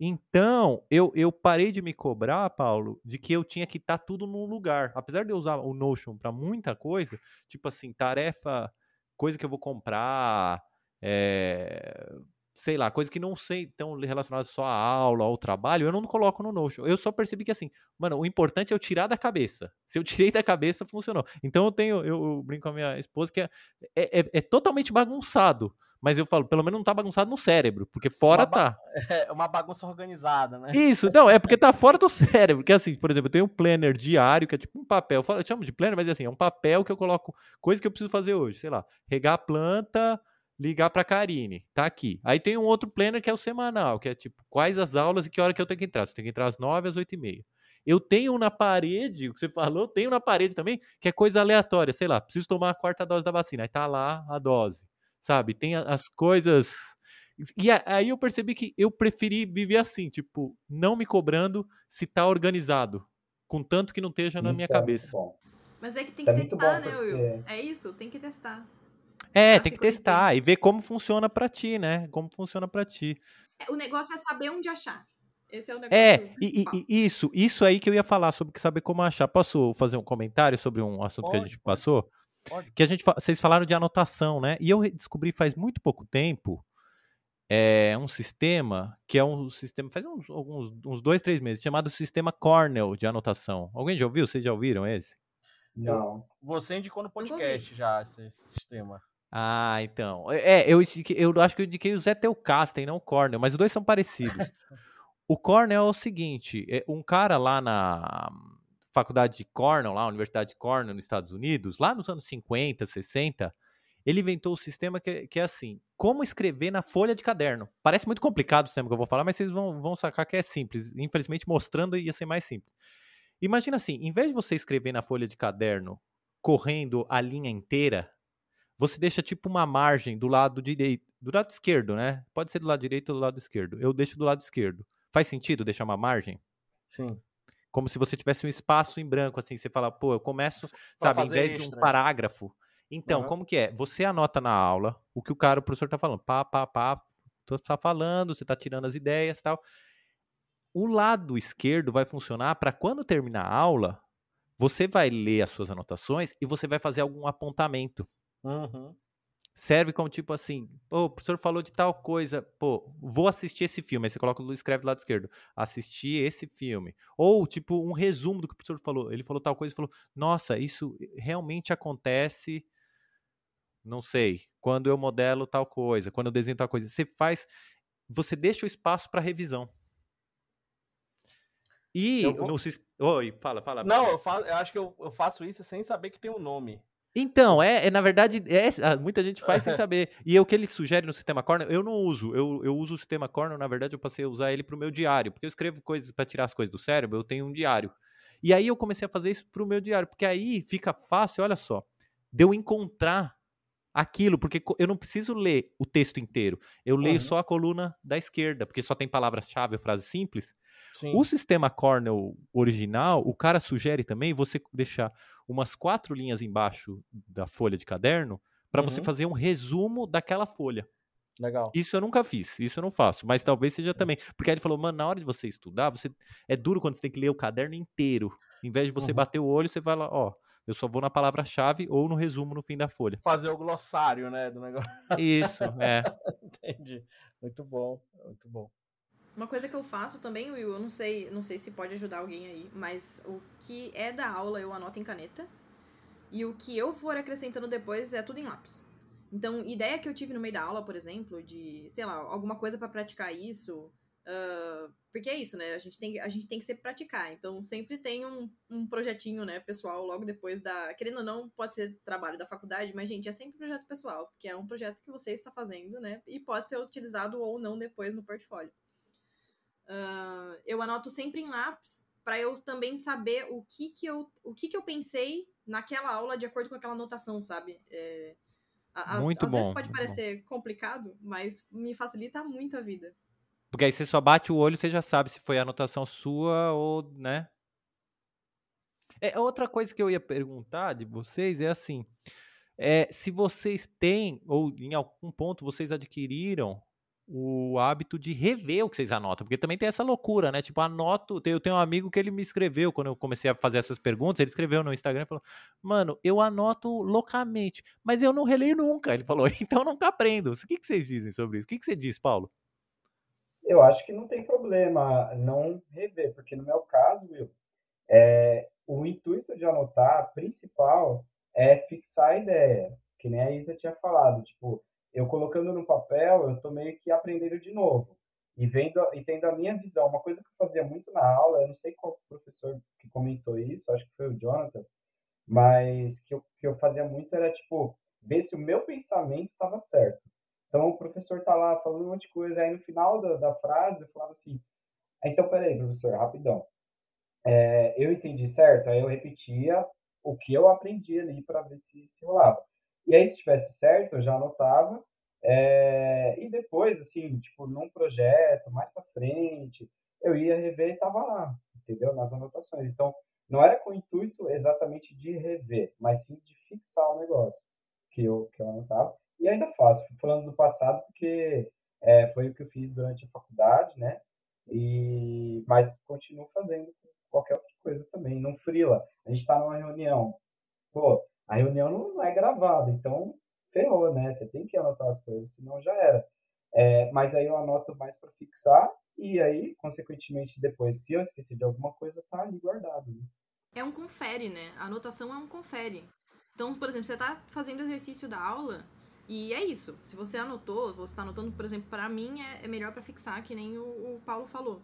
Então, eu, eu parei de me cobrar, Paulo, de que eu tinha que estar tá tudo num lugar. Apesar de eu usar o Notion para muita coisa, tipo assim, tarefa, coisa que eu vou comprar, é, sei lá, coisas que não sei tão relacionadas só à aula, ao trabalho, eu não coloco no Notion. Eu só percebi que assim, mano, o importante é eu tirar da cabeça. Se eu tirei da cabeça, funcionou. Então eu tenho, eu, eu brinco com a minha esposa que é, é, é, é, totalmente bagunçado. Mas eu falo, pelo menos não tá bagunçado no cérebro, porque fora uma tá. É uma bagunça organizada, né? Isso, não, é porque tá fora do cérebro. Porque assim, por exemplo, eu tenho um planner diário, que é tipo um papel. Eu chamo de planner, mas assim, é um papel que eu coloco coisas que eu preciso fazer hoje. Sei lá, regar a planta, ligar para a Karine, tá aqui. Aí tem um outro planner que é o semanal, que é tipo, quais as aulas e que hora que eu tenho que entrar. Você tem que entrar às 9 às 8 e meia. Eu tenho na parede, o que você falou, tenho na parede também, que é coisa aleatória, sei lá, preciso tomar a quarta dose da vacina, aí tá lá a dose, sabe? Tem as coisas. E aí eu percebi que eu preferi viver assim, tipo, não me cobrando se tá organizado, com tanto que não esteja na Isso minha é cabeça. Mas é que tem é que muito testar, bom, né, porque- Will? É isso, tem que testar. É, Pra tem se que testar e ver como funciona pra ti, né? Como funciona pra ti. É, O negócio é saber onde achar. Esse é o negócio É, e, e- isso, isso aí que eu ia falar sobre saber como achar. Posso fazer um comentário sobre um assunto que a Pode, gente pode. passou? Pode. Que a gente, vocês falaram de anotação, né? E eu descobri faz muito pouco tempo é, um sistema que é um sistema faz uns, alguns uns dois, três meses chamado sistema Cornell de anotação. Alguém já ouviu? Vocês já ouviram esse? Não. Você indicou no podcast já esse, esse sistema. Ah, então. É, eu, indiquei- eu acho que eu indiquei o Zé Teucasten, não o Cornell, mas os dois são parecidos. o Cornell é o seguinte: é um cara lá na faculdade de Cornell, lá, Universidade de Cornell, nos Estados Unidos, lá nos anos 50, 60, ele inventou o sistema que, que é assim: como escrever na folha de caderno. Parece muito complicado o sistema que eu vou falar, mas vocês vão, vão sacar que é simples. Infelizmente, mostrando ia ser mais simples. Imagina assim: em vez de você escrever na folha de caderno correndo a linha inteira, você deixa tipo uma margem do lado direito, do lado esquerdo, né? Pode ser do lado direito ou do lado esquerdo. Eu deixo do lado esquerdo. Faz sentido deixar uma margem? Sim. Como se você tivesse um espaço em branco, assim, você fala, pô, eu começo, sabe, em vez de um parágrafo. Então, Aham. como que é? Você anota na aula o que o cara, o professor tá falando, pá, pá, pá, tu tá falando, você tá tirando as ideias e tal. O lado esquerdo vai funcionar para quando terminar a aula, você vai ler as suas anotações e você vai fazer algum apontamento Uhum. serve como tipo assim, pô, o professor falou de tal coisa, pô, vou assistir esse filme, aí você coloca, escreve do lado esquerdo, assistir esse filme. Ou tipo um resumo do que o professor falou, ele falou tal coisa e falou, nossa, isso realmente acontece, não sei, quando eu modelo tal coisa, quando eu desenho tal coisa. Você faz, você deixa o espaço para revisão. E Eu no Oi, fala, fala. Não, eu, fa- eu acho que eu, eu faço isso sem saber que tem um nome. Então, é, é, na verdade, é, ah, muita gente faz sem saber. E é o que ele sugere no sistema Cornell, eu não uso. Eu, eu uso o sistema Cornell, na verdade, eu passei a usar ele pro meu diário, porque eu escrevo coisas para tirar as coisas do cérebro, eu tenho um diário. E aí eu comecei a fazer isso pro meu diário, porque aí fica fácil, olha só, de eu encontrar aquilo, porque eu não preciso ler o texto inteiro. Eu leio Uhum. só a coluna da esquerda, porque só tem palavras-chave ou frases simples. Sim. O sistema Cornell original, o cara sugere também você deixar umas quatro linhas embaixo da folha de caderno para você Uhum. fazer um resumo daquela folha. Legal. Isso eu nunca fiz, isso eu não faço, mas talvez seja também. Porque aí ele falou, mano, na hora de você estudar, você é duro quando você tem que ler o caderno inteiro. Em vez de você Uhum. bater o olho, você vai lá, ó, eu só vou na palavra-chave ou no resumo no fim da folha. Fazer o glossário, né, do negócio. Isso, é. Entendi. Muito bom, muito bom. Uma coisa que eu faço também, Will, eu não sei, não sei se pode ajudar alguém aí, mas o que é da aula eu anoto em caneta. E o que eu for acrescentando depois é tudo em lápis. Então, ideia que eu tive no meio da aula, por exemplo, de, sei lá, alguma coisa pra praticar isso. ah, porque é isso, né? A gente, tem, a gente tem que sempre praticar. Então, sempre tem um, um projetinho, né, pessoal, logo depois da. Querendo ou não, pode ser trabalho da faculdade, mas, gente, é sempre projeto pessoal, porque é um projeto que você está fazendo, né? E pode ser utilizado ou não depois no portfólio. Ah, eu anoto sempre em lápis para eu também saber o que que eu, o que que eu pensei naquela aula de acordo com aquela anotação, sabe? É, a- Muito às vezes bom, pode muito parecer complicado, mas me facilita muito a vida. Porque aí você só bate o olho, você já sabe se foi a anotação sua ou, né? É, outra coisa que eu ia perguntar de vocês é assim: é, se vocês têm, ou em algum ponto vocês adquiriram o hábito de rever o que vocês anotam, porque também tem essa loucura, né? Tipo, anoto. Eu tenho um amigo que ele me escreveu quando eu comecei a fazer essas perguntas. Ele escreveu no Instagram e falou: Mano, eu anoto loucamente, mas eu não releio nunca. Ele falou: Então eu nunca aprendo. O que, que vocês dizem sobre isso? O que, que você diz, Paulo? Eu acho que não tem problema não rever, porque no meu caso, Will, é, o intuito de anotar principal é fixar a ideia, que nem a Isa tinha falado, tipo, eu colocando no papel, eu tô meio que aprendendo de novo e vendo e tendo a minha visão. Uma coisa que eu fazia muito na aula, eu não sei qual professor que comentou isso, acho que foi o Jonatas, mas que eu, que eu fazia muito era tipo ver se o meu pensamento estava certo. Então o professor tá lá falando um monte de coisa, aí no final da, da frase eu falava assim, então peraí, professor, rapidão. É, eu entendi certo, aí eu repetia o que eu aprendi ali para ver se, se rolava. E aí, se estivesse certo, eu já anotava. É, e depois, assim, tipo, num projeto, mais para frente, eu ia rever e tava lá, entendeu? Nas anotações. Então, não era com o intuito exatamente de rever, mas sim de fixar o negócio que eu, que eu anotava. E ainda faço, falando do passado, porque é, foi o que eu fiz durante a faculdade, né? E, mas continuo fazendo qualquer outra coisa também, não frila. A gente está numa reunião, pô, a reunião não é gravada, então ferrou, né? Você tem que anotar as coisas, senão já era. É, mas aí eu anoto mais para fixar e aí, consequentemente, depois, se eu esqueci de alguma coisa, tá ali guardado. Né? É um confere, né? A anotação é um confere. Então, por exemplo, você tá fazendo exercício da aula e é isso. Se você anotou, você tá anotando, por exemplo, para mim é, é melhor para fixar, que nem o, o Paulo falou.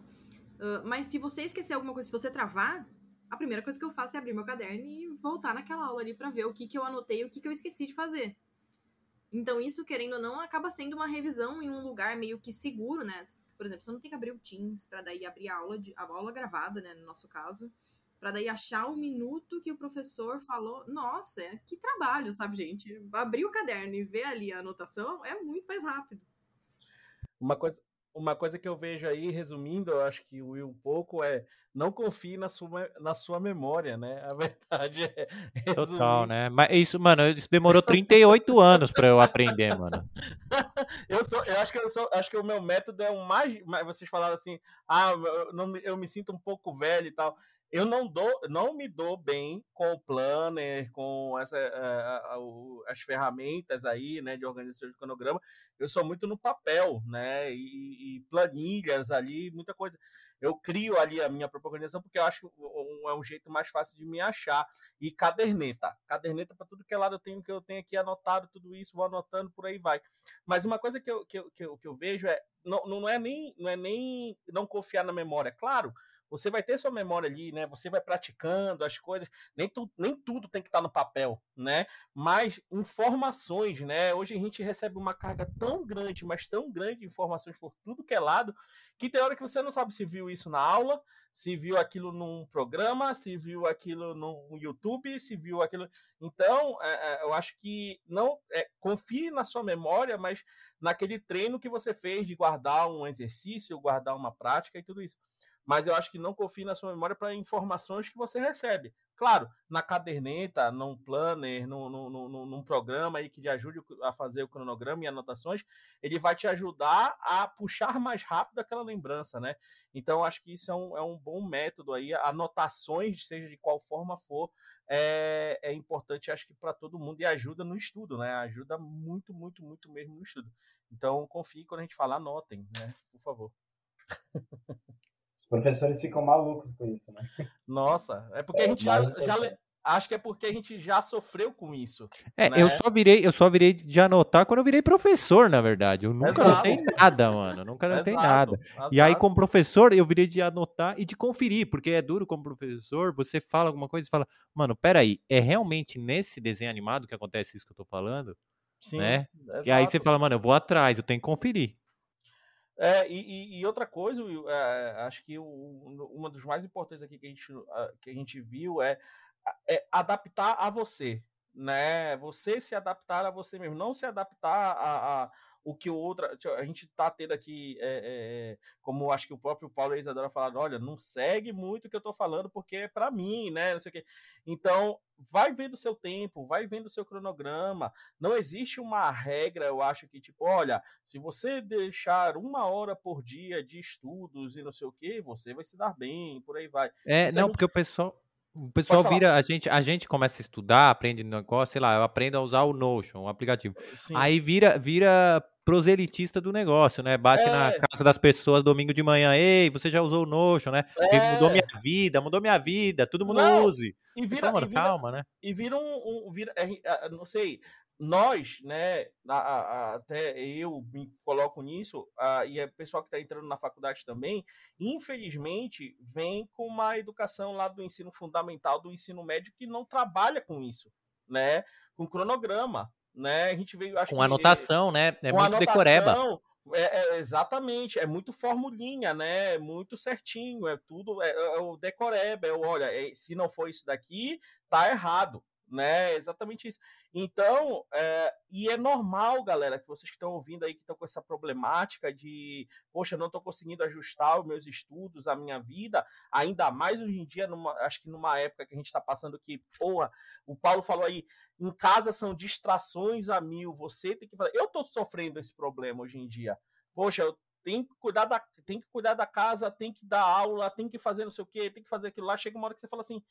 Uh, mas se você esquecer alguma coisa, se você travar, a primeira coisa que eu faço é abrir meu caderno e voltar naquela aula ali para ver o que, que eu anotei e o que, que eu esqueci de fazer. Então, isso, querendo ou não, acaba sendo uma revisão em um lugar meio que seguro, né? Por exemplo, você não tem que abrir o Teams para daí abrir a aula, de, a aula gravada, né? No nosso caso. para daí achar o minuto que o professor falou. Nossa, que trabalho, sabe, gente? Abrir o caderno e ver ali a anotação é muito mais rápido. Uma coisa, uma coisa que eu vejo aí, resumindo, eu acho que o Will um pouco é não confie na sua, na sua memória, né? A verdade é. Resumir. Total, né? Mas isso, mano, isso demorou 38 anos para eu aprender, mano. eu, sou, eu acho que eu sou, acho que o meu método é o mais. Vocês falaram assim, ah, eu, não, eu me sinto um pouco velho e tal eu não dou, não me dou bem com o planner, com essa, uh, as ferramentas aí, né, de organização de cronograma. Eu sou muito no papel, né, e, e, planilhas ali, muita coisa. Eu crio ali a minha própria organização porque eu acho que é um jeito mais fácil de me achar. E caderneta, caderneta para tudo que é lado eu tenho que eu tenho aqui anotado tudo isso, vou anotando por aí vai. Mas uma coisa que eu, que eu, que eu, que eu vejo é não, não é nem não é nem não confiar na memória, claro você vai ter sua memória ali, né? Você vai praticando as coisas, nem, tu, nem tudo tem que estar tá no papel, né? Mas informações, né? Hoje a gente recebe uma carga tão grande, mas tão grande de informações por tudo que é lado, que tem hora que você não sabe se viu isso na aula, se viu aquilo num programa, se viu aquilo no YouTube, se viu aquilo. Então, é, é, eu acho que não é, confie na sua memória, mas naquele treino que você fez de guardar um exercício, guardar uma prática e tudo isso mas eu acho que não confie na sua memória para informações que você recebe. Claro, na caderneta, num planner, num, num, num, programa aí que te ajude a fazer o cronograma e anotações, ele vai te ajudar a puxar mais rápido aquela lembrança, né? Então, acho que isso é um, é um bom método aí. Anotações, seja de qual forma for, é, é importante, acho que para todo mundo e ajuda no estudo, né? Ajuda muito, muito, muito mesmo no estudo. Então, confie quando a gente falar, anotem, né? Por favor. Os professores ficam malucos com isso, né? Nossa, é porque é, a gente já, já, acho que é porque a gente já sofreu com isso. É, né? eu só virei, eu só virei de anotar quando eu virei professor, na verdade. Eu nunca anotei nada, mano. Eu nunca anotei nada. Exato. E aí, como professor, eu virei de anotar e de conferir, porque é duro como professor, você fala alguma coisa e fala, mano, peraí, é realmente nesse desenho animado que acontece isso que eu tô falando? Sim. Né? E aí você fala, mano, eu vou atrás, eu tenho que conferir. É, e, e, outra coisa, é, acho que o, uma dos mais importantes aqui que a gente, que a gente viu é, é, adaptar a você, né? Você se adaptar a você mesmo, não se adaptar a, a o que o outro. A gente tá tendo aqui, é, é, como acho que o próprio Paulo e a Isadora falaram: olha, não segue muito o que eu tô falando, porque é para mim, né? Não sei o quê. Então, vai vendo o seu tempo, vai vendo o seu cronograma. Não existe uma regra, eu acho que, tipo, olha, se você deixar uma hora por dia de estudos e não sei o que, você vai se dar bem, por aí vai. É, não, porque o pessoal. O pessoal vira, a gente, a gente começa a estudar, aprende negócio, sei lá, eu aprendo a usar o Notion, o aplicativo. Sim. Aí vira, vira proselitista do negócio, né? Bate é. na casa das pessoas domingo de manhã, ei, você já usou o Notion, né? É. Mudou minha vida, mudou minha vida, todo mundo não, use. E vira, Pessoal, e vira, calma, né? E vira um, um vira, é, não sei, nós, né, a, a, até eu me coloco nisso, a, e o pessoal que está entrando na faculdade também, infelizmente, vem com uma educação lá do ensino fundamental, do ensino médio, que não trabalha com isso, né, com cronograma, né? A gente veio, com anotação, né? É muito anotação, decoreba. É, é, exatamente, é muito formulinha, né? Muito certinho, é tudo, é, é o decoreba, é o, olha, é, se não for isso daqui, tá errado, né? Exatamente isso. Então, é, e é normal, galera, que vocês que estão ouvindo aí, que estão com essa problemática de, poxa, não estou conseguindo ajustar os meus estudos, a minha vida, ainda mais hoje em dia, numa, acho que numa época que a gente está passando que, porra, o Paulo falou aí, em casa são distrações a mil, você tem que fazer. Eu estou sofrendo esse problema hoje em dia. Poxa, eu tenho que cuidar da, tem que cuidar da casa, tem que dar aula, tem que fazer não sei o quê, tem que fazer aquilo lá. Chega uma hora que você fala assim,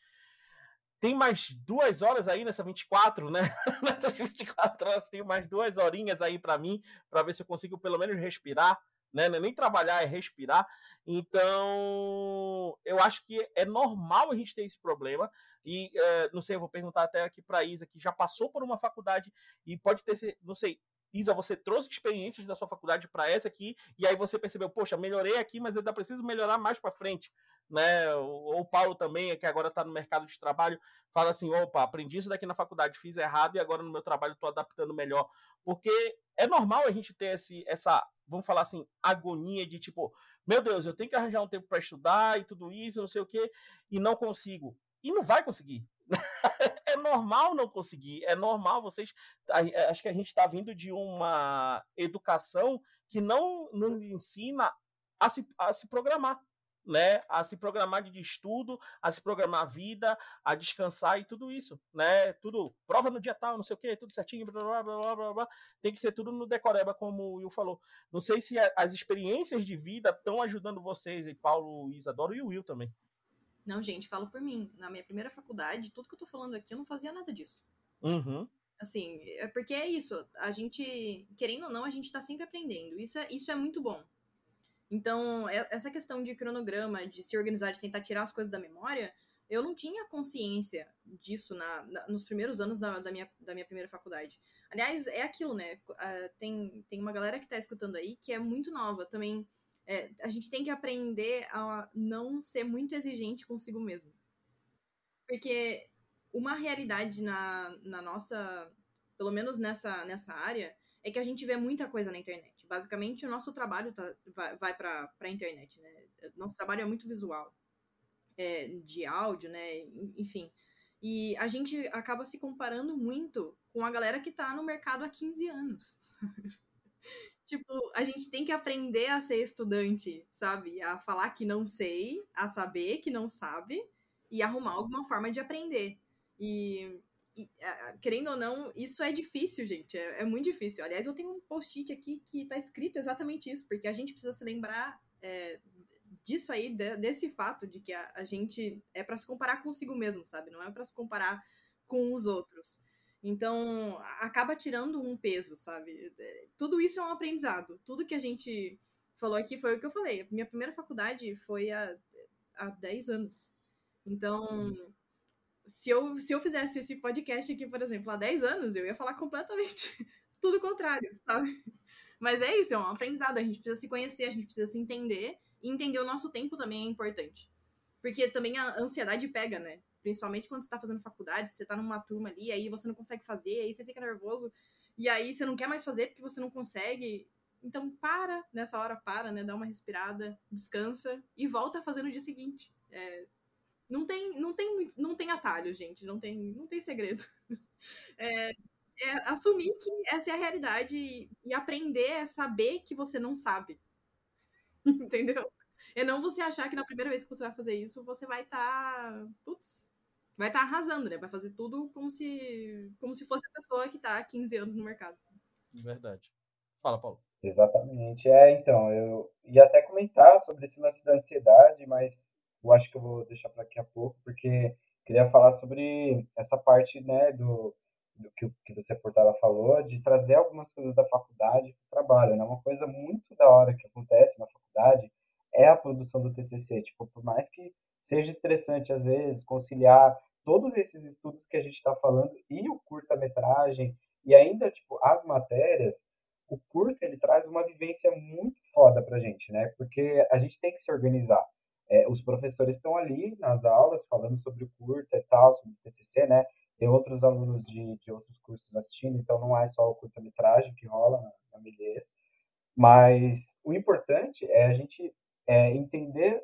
tem mais duas horas aí nessa 24, né? Nessas 24 horas tem mais duas horinhas aí para mim, para ver se eu consigo pelo menos respirar, né? É nem trabalhar, é respirar. Então, eu acho que é normal a gente ter esse problema. E uh, não sei, eu vou perguntar até aqui para Isa, que já passou por uma faculdade e pode ter, não sei, Isa, você trouxe experiências da sua faculdade para essa aqui, e aí você percebeu, poxa, melhorei aqui, mas ainda preciso melhorar mais para frente. Né? Ou o Paulo também, que agora está no mercado de trabalho, fala assim: opa, aprendi isso daqui na faculdade, fiz errado e agora no meu trabalho estou adaptando melhor. Porque é normal a gente ter esse, essa, vamos falar assim, agonia de tipo, meu Deus, eu tenho que arranjar um tempo para estudar e tudo isso, não sei o quê, e não consigo. E não vai conseguir. é normal não conseguir, é normal vocês. É, acho que a gente está vindo de uma educação que não nos ensina a se, a se programar. Né, a se programar de estudo, a se programar a vida, a descansar e tudo isso, né? Tudo prova no dia tal, não sei o que, tudo certinho, blá, blá, blá, blá, blá, tem que ser tudo no decoreba, como o Will falou. Não sei se as experiências de vida estão ajudando vocês, e Paulo, Isadora e o Will também. Não, gente, falo por mim. Na minha primeira faculdade, tudo que eu tô falando aqui, eu não fazia nada disso. Uhum. Assim, é porque é isso. A gente, querendo ou não, a gente tá sempre aprendendo. Isso é, isso é muito bom. Então, é, essa questão de cronograma, de se organizar, de tentar tirar as coisas da memória, eu não tinha consciência disso na, na nos primeiros anos da, da, minha, da minha primeira faculdade. Aliás, é aquilo, né? Uh, tem, tem uma galera que tá escutando aí que é muito nova também é, a gente tem que aprender a não ser muito exigente consigo mesmo. Porque uma realidade na, na nossa, pelo menos nessa, nessa área, é que a gente vê muita coisa na internet. Basicamente, o nosso trabalho tá, vai, vai para a internet, né? Nosso trabalho é muito visual, é, de áudio, né? Enfim. E a gente acaba se comparando muito com a galera que está no mercado há 15 anos. Tipo, a gente tem que aprender a ser estudante, sabe? A falar que não sei, a saber que não sabe e arrumar alguma forma de aprender. E, e querendo ou não, isso é difícil, gente. É, é muito difícil. Aliás, eu tenho um post-it aqui que tá escrito exatamente isso, porque a gente precisa se lembrar é, disso aí, de, desse fato de que a, a gente é para se comparar consigo mesmo, sabe? Não é para se comparar com os outros. Então, acaba tirando um peso, sabe? É, tudo isso é um aprendizado. Tudo que a gente falou aqui foi o que eu falei. Minha primeira faculdade foi há, há 10 anos. Então, se eu, se eu fizesse esse podcast aqui, por exemplo, há 10 anos, eu ia falar completamente tudo contrário, sabe? Mas é isso, é um aprendizado. A gente precisa se conhecer, a gente precisa se entender. E entender o nosso tempo também é importante. Porque também a ansiedade pega, né? Principalmente quando você tá fazendo faculdade, você tá numa turma ali, aí você não consegue fazer, aí você fica nervoso, e aí você não quer mais fazer porque você não consegue. Então para, nessa hora para, né? Dá uma respirada, descansa e volta a fazer no dia seguinte. É, não tem, não tem, não tem atalho, gente. Não tem, não tem segredo. É, é assumir que essa é a realidade e, e aprender a saber que você não sabe. Entendeu? É não você achar que na primeira vez que você vai fazer isso, você vai estar. Tá, putz, vai estar tá arrasando, né? Vai fazer tudo como se, como se fosse a pessoa que está há 15 anos no mercado. Verdade. Fala, Paulo. Exatamente. É, então, eu ia até comentar sobre esse lance da ansiedade, mas eu acho que eu vou deixar para daqui a pouco, porque queria falar sobre essa parte, né, do, do que, que você, Portela, falou, de trazer algumas coisas da faculdade para o trabalho, né? Uma coisa muito da hora que acontece na faculdade é a produção do TCC. Tipo, por mais que seja estressante às vezes conciliar todos esses estudos que a gente está falando e o curta-metragem e ainda tipo as matérias, o curta ele traz uma vivência muito foda para a gente, né? Porque a gente tem que se organizar. É, os professores estão ali nas aulas falando sobre o curta e tal, sobre o TCC, né? Tem outros alunos de, de outros cursos assistindo, então não é só o curta-metragem que rola na, na. Mas o importante é a gente é, entender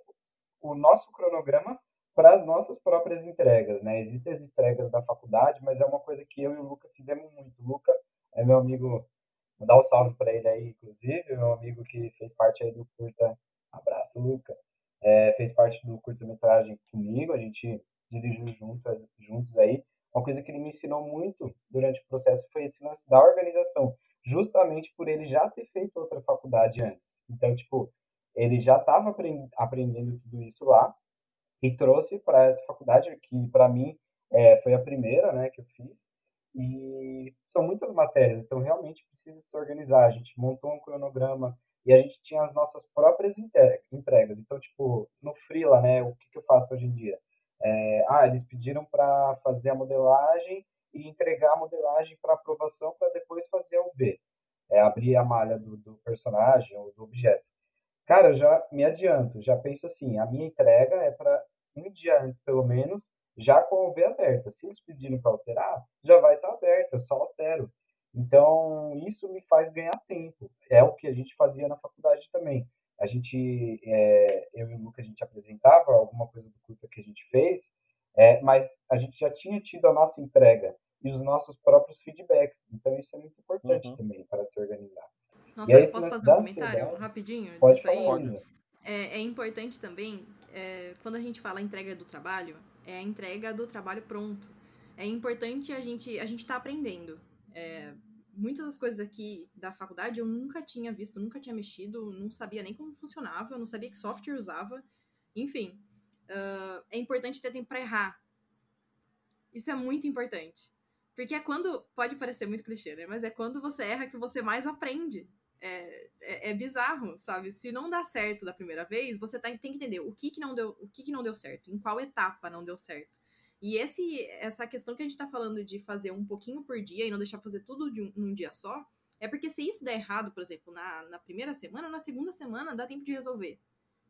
o nosso cronograma para as nossas próprias entregas, né? Existem as entregas da faculdade, mas é uma coisa que eu e o Luca fizemos muito. O Luca é meu amigo, vou dar um salve para ele aí, inclusive, meu amigo que fez parte aí do curta. Abraço, Luca. É, fez parte do curta-metragem comigo, a gente dirigiu juntos, aí. Uma coisa que ele me ensinou muito durante o processo foi esse lance da organização, justamente por ele já ter feito outra faculdade antes. Então, tipo, ele já estava aprendendo tudo isso lá e trouxe para essa faculdade, que para mim é, foi a primeira né, que eu fiz. E são muitas matérias, então realmente precisa se organizar. A gente montou um cronograma e a gente tinha as nossas próprias entregas. Então, tipo, no Freela, né, o que, que eu faço hoje em dia? É, ah, eles pediram para fazer a modelagem e entregar a modelagem para aprovação para depois fazer o V, é, abrir a malha do, do personagem ou do objeto. Cara, eu já me adianto, já penso assim, a minha entrega é para um dia antes, pelo menos, já com o V aberta. Se eles pedirem para alterar, já vai estar tá aberto, eu só altero. Então, isso me faz ganhar tempo. É o que a gente fazia na faculdade também. A gente, é, eu e o Luca, a gente apresentava alguma coisa do curta que a gente fez, é, mas a gente já tinha tido a nossa entrega e os nossos próprios feedbacks. Então, isso é muito importante uhum. também para se organizar. Nossa, eu posso fazer um comentário rapidinho? Pode falar. É, é, importante também, é, quando a gente fala entrega do trabalho, é a entrega do trabalho pronto. É importante a gente a gente tá aprendendo. É, muitas das coisas aqui da faculdade eu nunca tinha visto, nunca tinha mexido, não sabia nem como funcionava, não sabia que software usava. Enfim, uh, é importante ter tempo para errar. Isso é muito importante. Porque é quando. Pode parecer muito clichê, né? Mas é quando você erra que você mais aprende. É, é, é, bizarro, sabe? Se não dá certo da primeira vez, você tá, tem que entender o que, que não deu, o que, que não deu certo, em qual etapa não deu certo. E esse, essa questão que a gente tá falando de fazer um pouquinho por dia e não deixar fazer tudo de um, um dia só, é porque se isso der errado, por exemplo, na, na primeira semana, na segunda semana dá tempo de resolver.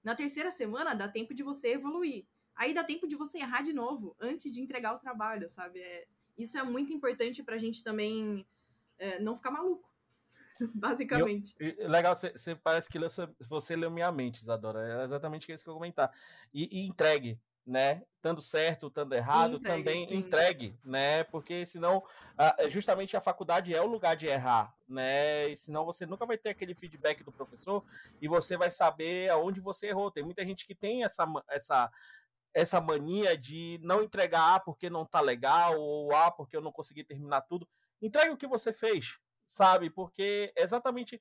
Na terceira semana dá tempo de você evoluir. Aí dá tempo de você errar de novo antes de entregar o trabalho, sabe? É, isso é muito importante pra gente também é, não ficar maluco. basicamente. Eu, legal, você parece que você leu minha mente, Isadora. Era exatamente isso que eu ia comentar. E, e entregue, né? Tanto certo, tanto errado, entregue, também sim. entregue, né? Porque senão, justamente a faculdade é o lugar de errar, né? E senão você nunca vai ter aquele feedback do professor e você vai saber aonde você errou. Tem muita gente que tem essa, essa, essa mania de não entregar A porque não tá legal, ou A porque eu não consegui terminar tudo. Entregue o que você fez, sabe? Porque exatamente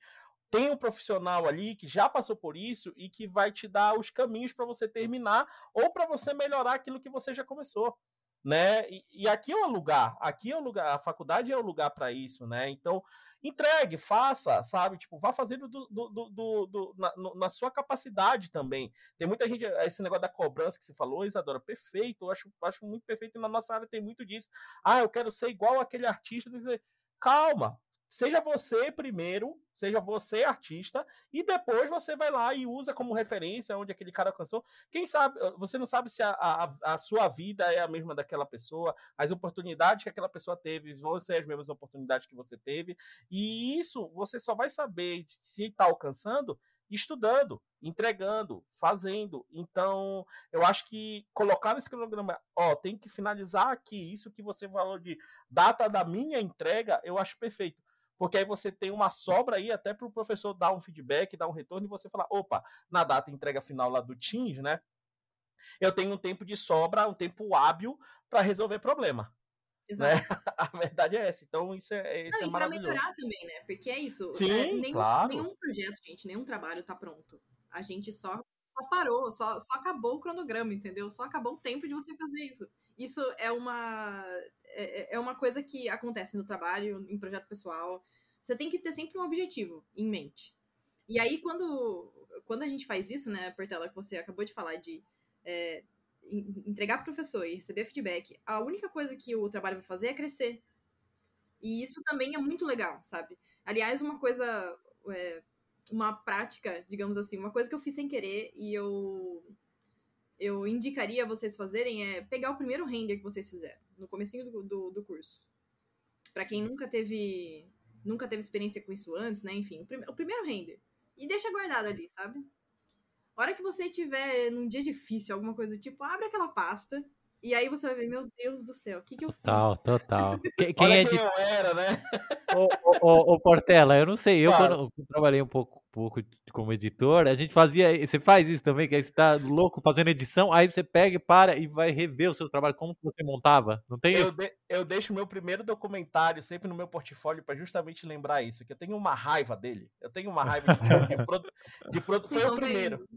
tem um profissional ali que já passou por isso e que vai te dar os caminhos para você terminar ou para você melhorar aquilo que você já começou, né? E, e, aqui é o lugar, aqui é o lugar, a faculdade é o lugar para isso, né? Então entregue, faça, sabe? Tipo, vá fazendo do, do, do, do na, na, sua capacidade também. Tem muita gente, esse negócio da cobrança que você falou, Isadora, perfeito, eu acho, acho muito perfeito, e na nossa área tem muito disso. Ah, eu quero ser igual aquele artista. Calma, seja você primeiro, seja você artista, e depois você vai lá e usa como referência onde aquele cara alcançou. Quem sabe, você não sabe se a, a, a, sua vida é a mesma daquela pessoa, as oportunidades que aquela pessoa teve vão ser as mesmas oportunidades que você teve, e isso você só vai saber se está alcançando estudando, entregando, fazendo. Então, eu acho que colocar nesse cronograma, ó, tem que finalizar aqui isso que você falou de data da minha entrega, eu acho perfeito porque aí você tem uma sobra aí até para o professor dar um feedback, dar um retorno e você falar, opa, na data entrega final lá do Teams, né? Eu tenho um tempo de sobra, um tempo hábil para resolver problema. Né? Exato. A verdade é essa. Então, isso é, isso Não, é e maravilhoso. para melhorar também, né? Porque é isso. Sim, é, nenhum, claro. nenhum projeto, gente, nenhum trabalho tá pronto. A gente só, só parou, só, só acabou o cronograma, entendeu? Só acabou o tempo de você fazer isso. Isso é uma é, é, é uma coisa que acontece no trabalho, em projeto pessoal. Você tem que ter sempre um objetivo em mente. E aí, quando, quando a gente faz isso, né, Portela, que você acabou de falar de é, entregar para o professor e receber feedback, a única coisa que o trabalho vai fazer é crescer. E isso também é muito legal, sabe? Aliás, uma coisa, é, uma prática, digamos assim, uma coisa que eu fiz sem querer e eu eu indicaria vocês fazerem é pegar o primeiro render que vocês fizeram, no comecinho do, do, do curso. para quem nunca teve nunca teve experiência com isso antes, né? Enfim, o, prim o primeiro render. E deixa guardado ali, sabe? A hora que você tiver num dia difícil, alguma coisa do tipo, abre aquela pasta, e aí você vai ver, meu Deus do céu, o que, que eu total, fiz? Total, total. Quem, quem é de... eu era, né? ô, ô, ô, Portela, eu não sei, eu claro. quando eu trabalhei um pouco, pouco como editor, a gente fazia, você faz isso também, que aí você tá louco fazendo edição, aí você pega e para e vai rever os seus trabalhos, como você montava, não tem eu isso? De, eu deixo o meu primeiro documentário sempre no meu portfólio para justamente lembrar isso, que eu tenho uma raiva dele, eu tenho uma raiva de, de, produ, de produ, foi o primeiro.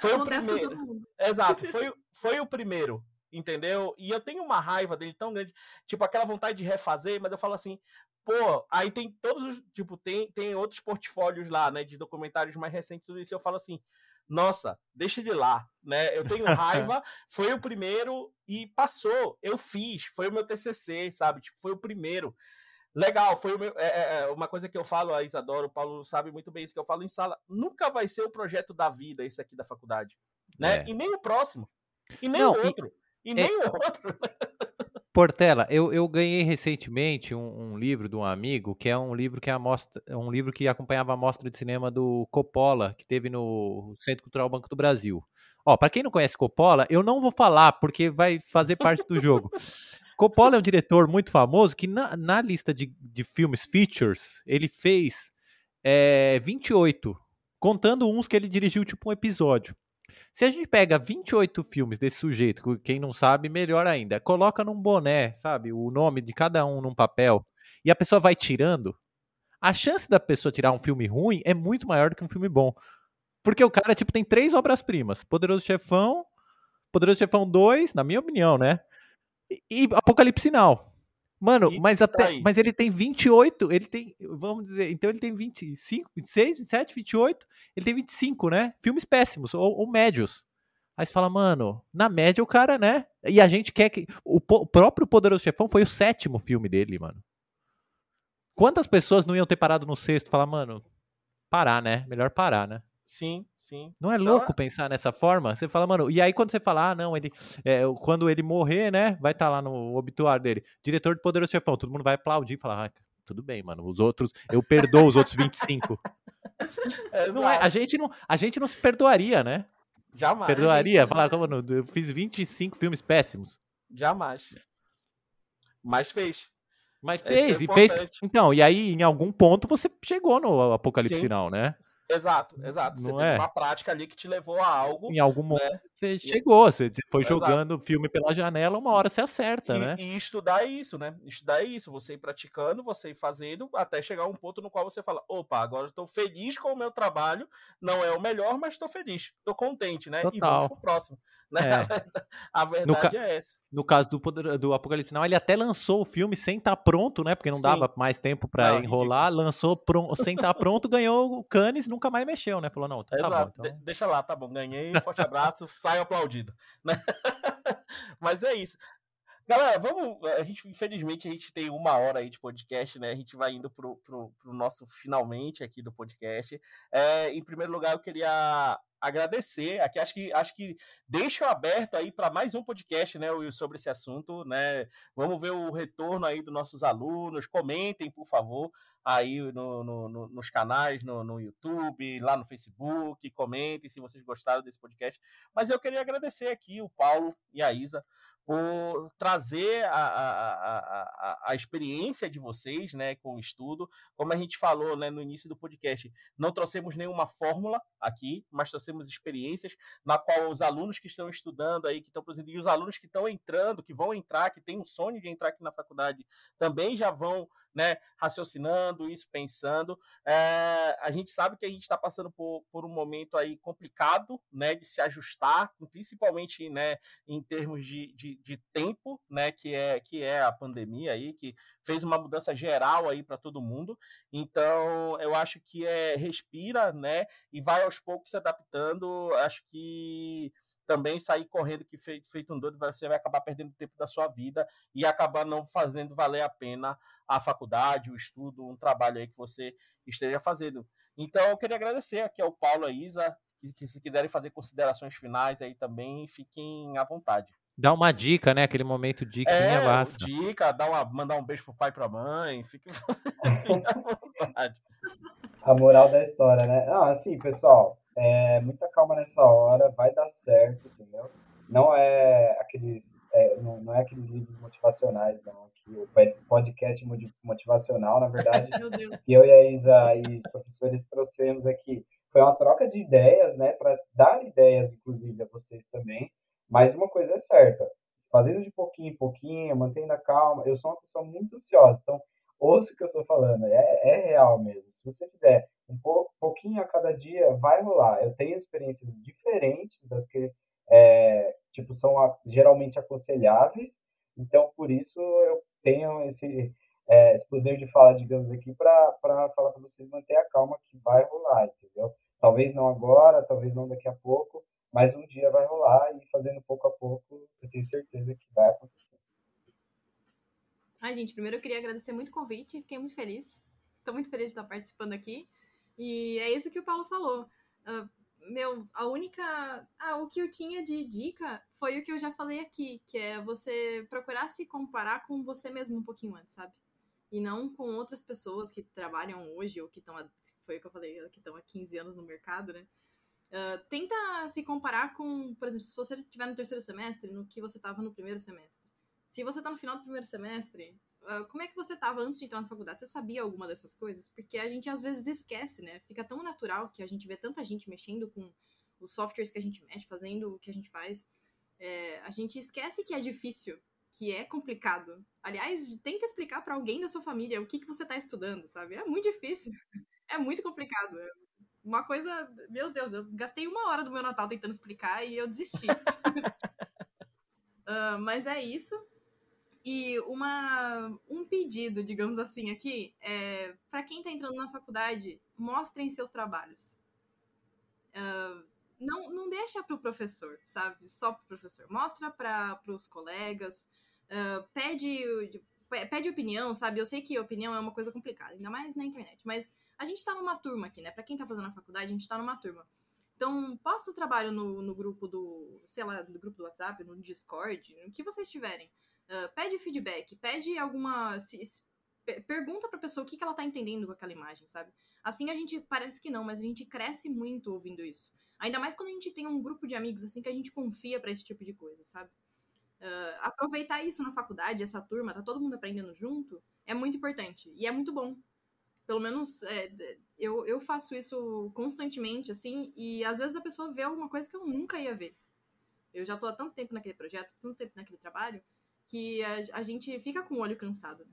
Foi o primeiro. Exato, foi, foi o primeiro entendeu? E eu tenho uma raiva dele tão grande, tipo aquela vontade de refazer, mas eu falo assim, pô, aí tem todos os, tipo, tem, tem outros portfólios lá, né, de documentários mais recentes, tudo isso, eu falo assim, nossa, deixa de lá, né? Eu tenho raiva, foi o primeiro e passou, eu fiz, foi o meu TCC, sabe? Tipo, foi o primeiro. Legal, foi meu, é, é, uma coisa que eu falo, a Isadora, o Paulo sabe muito bem isso que eu falo em sala. Nunca vai ser o projeto da vida esse aqui da faculdade, né? É. E nem o próximo, e nem Não, o outro. E e é nem outro. Portela, eu, eu ganhei recentemente um, um, livro de um amigo, que é um livro que é mostra, um livro que acompanhava a mostra de cinema do Coppola, que teve no Centro Cultural Banco do Brasil. Ó, para quem não conhece Coppola, eu não vou falar porque vai fazer parte do jogo. Coppola é um diretor muito famoso que na, na lista de, de filmes features, ele fez é, 28, contando uns que ele dirigiu tipo um episódio. Se a gente pega 28 filmes desse sujeito, quem não sabe, melhor ainda, coloca num boné, sabe, o nome de cada um num papel, e a pessoa vai tirando, a chance da pessoa tirar um filme ruim é muito maior do que um filme bom. Porque o cara, tipo, tem três obras-primas: Poderoso Chefão, Poderoso Chefão 2, na minha opinião, né? E, Apocalipse Sinal. Mano, e mas até, mas ele tem 28, ele tem, vamos dizer, então ele tem 25, 26, 27, 28, ele tem 25, né? Filmes péssimos ou, ou médios. Aí você fala, mano, na média o cara, né? E a gente quer que. O, o, próprio Poderoso Chefão foi o sétimo filme dele, mano. Quantas pessoas não iam ter parado no sexto e falar, mano, parar, né? Melhor parar, né? Sim, sim. Não é então louco pensar nessa forma? Você fala, mano, e aí quando você fala, ah, não, ele. É, quando ele morrer, né? Vai estar tá lá no obituário dele. Diretor de Poderoso Chefão, todo mundo vai aplaudir e falar, ah, tudo bem, mano. Os outros, eu perdoo os outros 25. é, não é, a, gente não, a gente não se perdoaria, né? Jamais. Perdoaria? Gente... Falar, mano, eu fiz 25 filmes péssimos. Jamais. Mas fez. Mas é fez, é e fez. Então, e aí, em algum ponto, você chegou no Apocalipse Sinal, né? Exato, exato. Você não teve é? uma prática ali que te levou a algo. Em algum momento né? Você chegou, você foi exato. jogando filme pela janela, uma hora você acerta, e, né? E estudar é isso, né? Estudar é isso, você ir praticando, você ir fazendo, até chegar a um ponto no qual você fala: opa, agora estou feliz com o meu trabalho, não é o melhor, mas estou feliz, estou contente, né? Total. E vamos pro próximo. Né? É. A verdade é essa. No caso do, do Apocalipse Now, ele até lançou o filme sem estar tá pronto, né? Porque não Sim. dava mais tempo para enrolar. Lançou pronto, sem estar tá pronto, ganhou o Cannes, nunca mais mexeu, né? Falou, não, tá Exato. bom. Então... De deixa lá, tá bom. Ganhei, forte abraço, saio aplaudido. Né? Mas é isso. Galera, vamos. A gente, infelizmente, a gente tem uma hora aí de podcast, né? A gente vai indo pro, pro, pro nosso finalmente aqui do podcast. É, em primeiro lugar, eu queria agradecer. Aqui acho que acho que deixo aberto aí para mais um podcast, né, Will, sobre esse assunto, né? Vamos ver o retorno aí dos nossos alunos. Comentem, por favor, aí no, no, no, nos canais, no, YouTube, lá no Facebook. Comentem se vocês gostaram desse podcast. Mas eu queria agradecer aqui o Paulo e a Isa por trazer a, a, a, a, experiência de vocês né, com o estudo. Como a gente falou né, no início do podcast, não trouxemos nenhuma fórmula aqui, mas trouxemos experiências na qual os alunos que estão estudando aí, que estão produzindo, e os alunos que estão entrando, que vão entrar, que têm o sonho de entrar aqui na faculdade, também já vão né, raciocinando isso, pensando. É, a gente sabe que a gente está passando por, por um momento aí complicado, né, de se ajustar, principalmente, né, em termos de, de, de tempo, né, que é que é a pandemia aí, que fez uma mudança geral aí para todo mundo. Então, eu acho que é respira, né, e vai aos poucos se adaptando. Acho que também sair correndo que feito, feito um doido, você vai acabar perdendo tempo da sua vida e acabar não fazendo valer a pena a faculdade, o estudo, um trabalho aí que você esteja fazendo. Então, eu queria agradecer aqui ao Paulo e a Isa, que, que se quiserem fazer considerações finais aí também, fiquem à vontade. Dá uma dica, né? Aquele momento dica é, basta. dica, dá uma, mandar um beijo pro pai e pra mãe, fique, A moral da história, né? Não, assim, pessoal, é, muita calma nessa hora, vai dar certo, entendeu? Não é aqueles, é, não, não, é aqueles livros motivacionais, não. Que o podcast motivacional, na verdade, que eu e a Isa e os professores trouxemos aqui, foi uma troca de ideias, né? Para dar ideias, inclusive, a vocês também. Mas uma coisa é certa, fazendo de pouquinho em pouquinho, mantendo a calma. Eu sou uma pessoa muito ansiosa, então ouça o que eu estou falando, é, é real mesmo. Se você fizer um pouquinho a cada dia, vai rolar. Eu tenho experiências diferentes das que é, tipo são a, geralmente aconselháveis, então por isso eu tenho esse, é, esse poder de fala, digamos aqui, para falar para vocês manter a calma que vai rolar, entendeu? Talvez não agora, talvez não daqui a pouco, mas um dia vai rolar e fazendo pouco a pouco, eu tenho certeza que vai acontecer. Ai, gente, primeiro eu queria agradecer muito o convite, fiquei muito feliz. Estou muito feliz de estar participando aqui. E é isso que o Paulo falou. Uh, meu, a única. Ah, o que eu tinha de dica foi o que eu já falei aqui, que é você procurar se comparar com você mesmo um pouquinho antes, sabe? E não com outras pessoas que trabalham hoje, ou que estão. Foi o que eu falei, que estão há 15 anos no mercado, né? Uh, tenta se comparar com, por exemplo, se você estiver no terceiro semestre, no que você estava no primeiro semestre. Se você está no final do primeiro semestre, uh, como é que você estava antes de entrar na faculdade? Você sabia alguma dessas coisas? Porque a gente às vezes esquece, né? Fica tão natural que a gente vê tanta gente mexendo com os softwares que a gente mexe, fazendo o que a gente faz. É, a gente esquece que é difícil, que é complicado. Aliás, tenta explicar para alguém da sua família o que, que você está estudando, sabe? É muito difícil. É muito complicado uma coisa. Meu Deus, eu gastei uma hora do meu Natal tentando explicar e eu desisti. uh, mas é isso. E uma, um pedido, digamos assim, aqui, é para quem está entrando na faculdade, mostrem seus trabalhos. Uh, não, não deixa para o professor, sabe? Só para o professor. Mostra para os colegas. Uh, pede, pede opinião, sabe? Eu sei que opinião é uma coisa complicada, ainda mais na internet, mas a gente tá numa turma aqui, né? Pra quem tá fazendo a faculdade, a gente tá numa turma. Então, posta o trabalho no, no grupo do, sei lá, no grupo do WhatsApp, no Discord, no que vocês tiverem. Uh, pede feedback, pede alguma. Se, se, pergunta pra pessoa o que, que ela tá entendendo com aquela imagem, sabe? Assim a gente parece que não, mas a gente cresce muito ouvindo isso. Ainda mais quando a gente tem um grupo de amigos assim que a gente confia para esse tipo de coisa, sabe? Uh, aproveitar isso na faculdade, essa turma, tá todo mundo aprendendo junto, é muito importante. E é muito bom, pelo menos é, eu, eu faço isso constantemente, assim, e às vezes a pessoa vê alguma coisa que eu nunca ia ver. Eu já tô há tanto tempo naquele projeto, tanto tempo naquele trabalho, que a, a gente fica com o olho cansado. Né?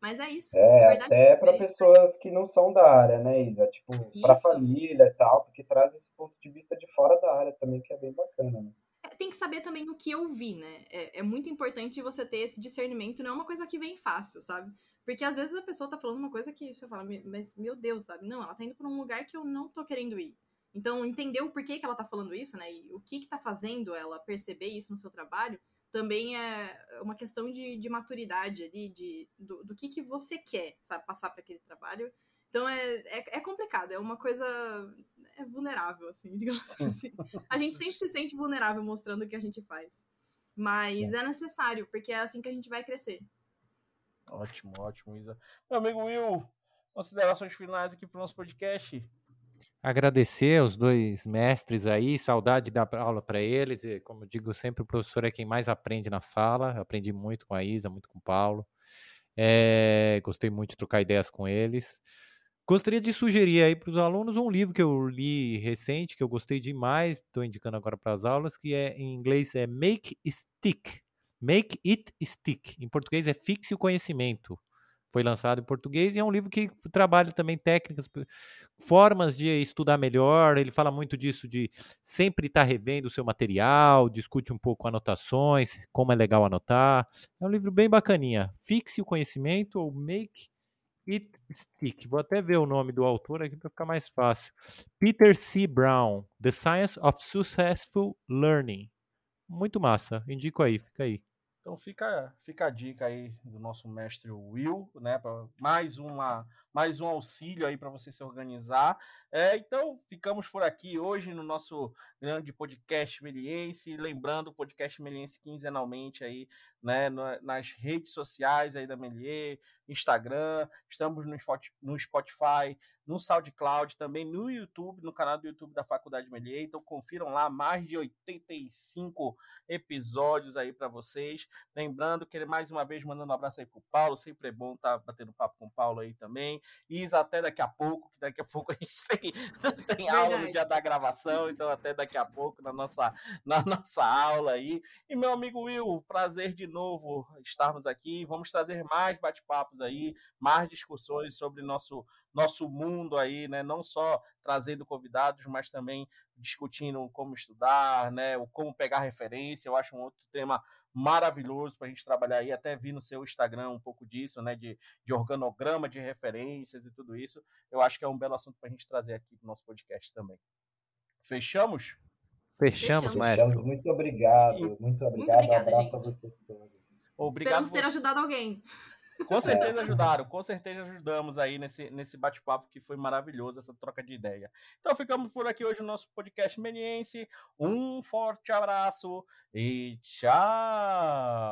Mas é isso. É, verdade, até para pessoas que não são da área, né, Isa? Tipo, para família e tal, porque traz esse ponto de vista de fora da área também, que é bem bacana, né? É, tem que saber também o que ouvir, né? É, é muito importante você ter esse discernimento, não é uma coisa que vem fácil, sabe? Porque às vezes a pessoa tá falando uma coisa que você fala, mas meu Deus, sabe? Não, ela tá indo pra um lugar que eu não tô querendo ir. Então, entender o porquê que ela tá falando isso, né? E o que que tá fazendo ela perceber isso no seu trabalho, também é uma questão de, de maturidade ali, de, do, do que que você quer, sabe? Passar para aquele trabalho. Então, é, é, é, complicado, é uma coisa é vulnerável, assim, digamos assim. A gente sempre se sente vulnerável mostrando o que a gente faz. Mas é necessário, porque é assim que a gente vai crescer. Ótimo, ótimo, Isa. Meu amigo Will, considerações finais aqui para o nosso podcast. Agradecer aos dois mestres aí, saudade da aula para eles. E, como eu digo sempre, o professor é quem mais aprende na sala. Eu aprendi muito com a Isa, muito com o Paulo. É, gostei muito de trocar ideias com eles. Gostaria de sugerir aí para os alunos um livro que eu li recente, que eu gostei demais, estou indicando agora para as aulas, que é em inglês é Make Stick, Make It Stick. Em português é Fixe o Conhecimento. Foi lançado em português e é um livro que trabalha também técnicas, formas de estudar melhor. Ele fala muito disso de sempre estar tá revendo o seu material, discute um pouco anotações, como é legal anotar. É um livro bem bacaninha. Fixe o Conhecimento ou Make It Stick. Vou até ver o nome do autor aqui para ficar mais fácil. Peter C. Brown, The Science of Successful Learning. Muito massa. Indico aí, fica aí. Então fica, fica a dica aí do nosso mestre Will, né? Pra mais, uma, mais um auxílio aí para você se organizar. É, então ficamos por aqui hoje no nosso grande podcast Meliense. Lembrando, o podcast Meliense quinzenalmente aí, né? nas redes sociais aí da Melier, Instagram, estamos no Spotify, no SoundCloud, também no YouTube, no canal do YouTube da Faculdade Melier. Então confiram lá mais de 85 episódios aí para vocês. Lembrando que ele mais uma vez mandando um abraço aí pro Paulo, sempre é bom estar tá batendo papo com o Paulo aí também. Isa até daqui a pouco, que daqui a pouco a gente tem, tem aula no dia da gravação, então até daqui a pouco na nossa na nossa aula aí. E meu amigo Will, prazer de novo estarmos aqui. Vamos trazer mais bate-papos aí, mais discussões sobre nosso nosso mundo aí, né? Não só trazendo convidados, mas também discutindo como estudar, né? O como pegar referência. Eu acho um outro tema maravilhoso para a gente trabalhar aí. Até vi no seu Instagram um pouco disso, né? De, de organograma de referências e tudo isso. Eu acho que é um belo assunto para a gente trazer aqui para o nosso podcast também. Fechamos? Fechamos, Fechamos. Muito obrigado, muito obrigado. Muito obrigado um abraço gente. a vocês todos. Obrigado Esperamos ter você. ajudado alguém. Com certeza ajudaram, com certeza ajudamos aí nesse, nesse bate-papo que foi maravilhoso, essa troca de ideia. Então ficamos por aqui hoje no nosso podcast Meniense. Um forte abraço e tchau!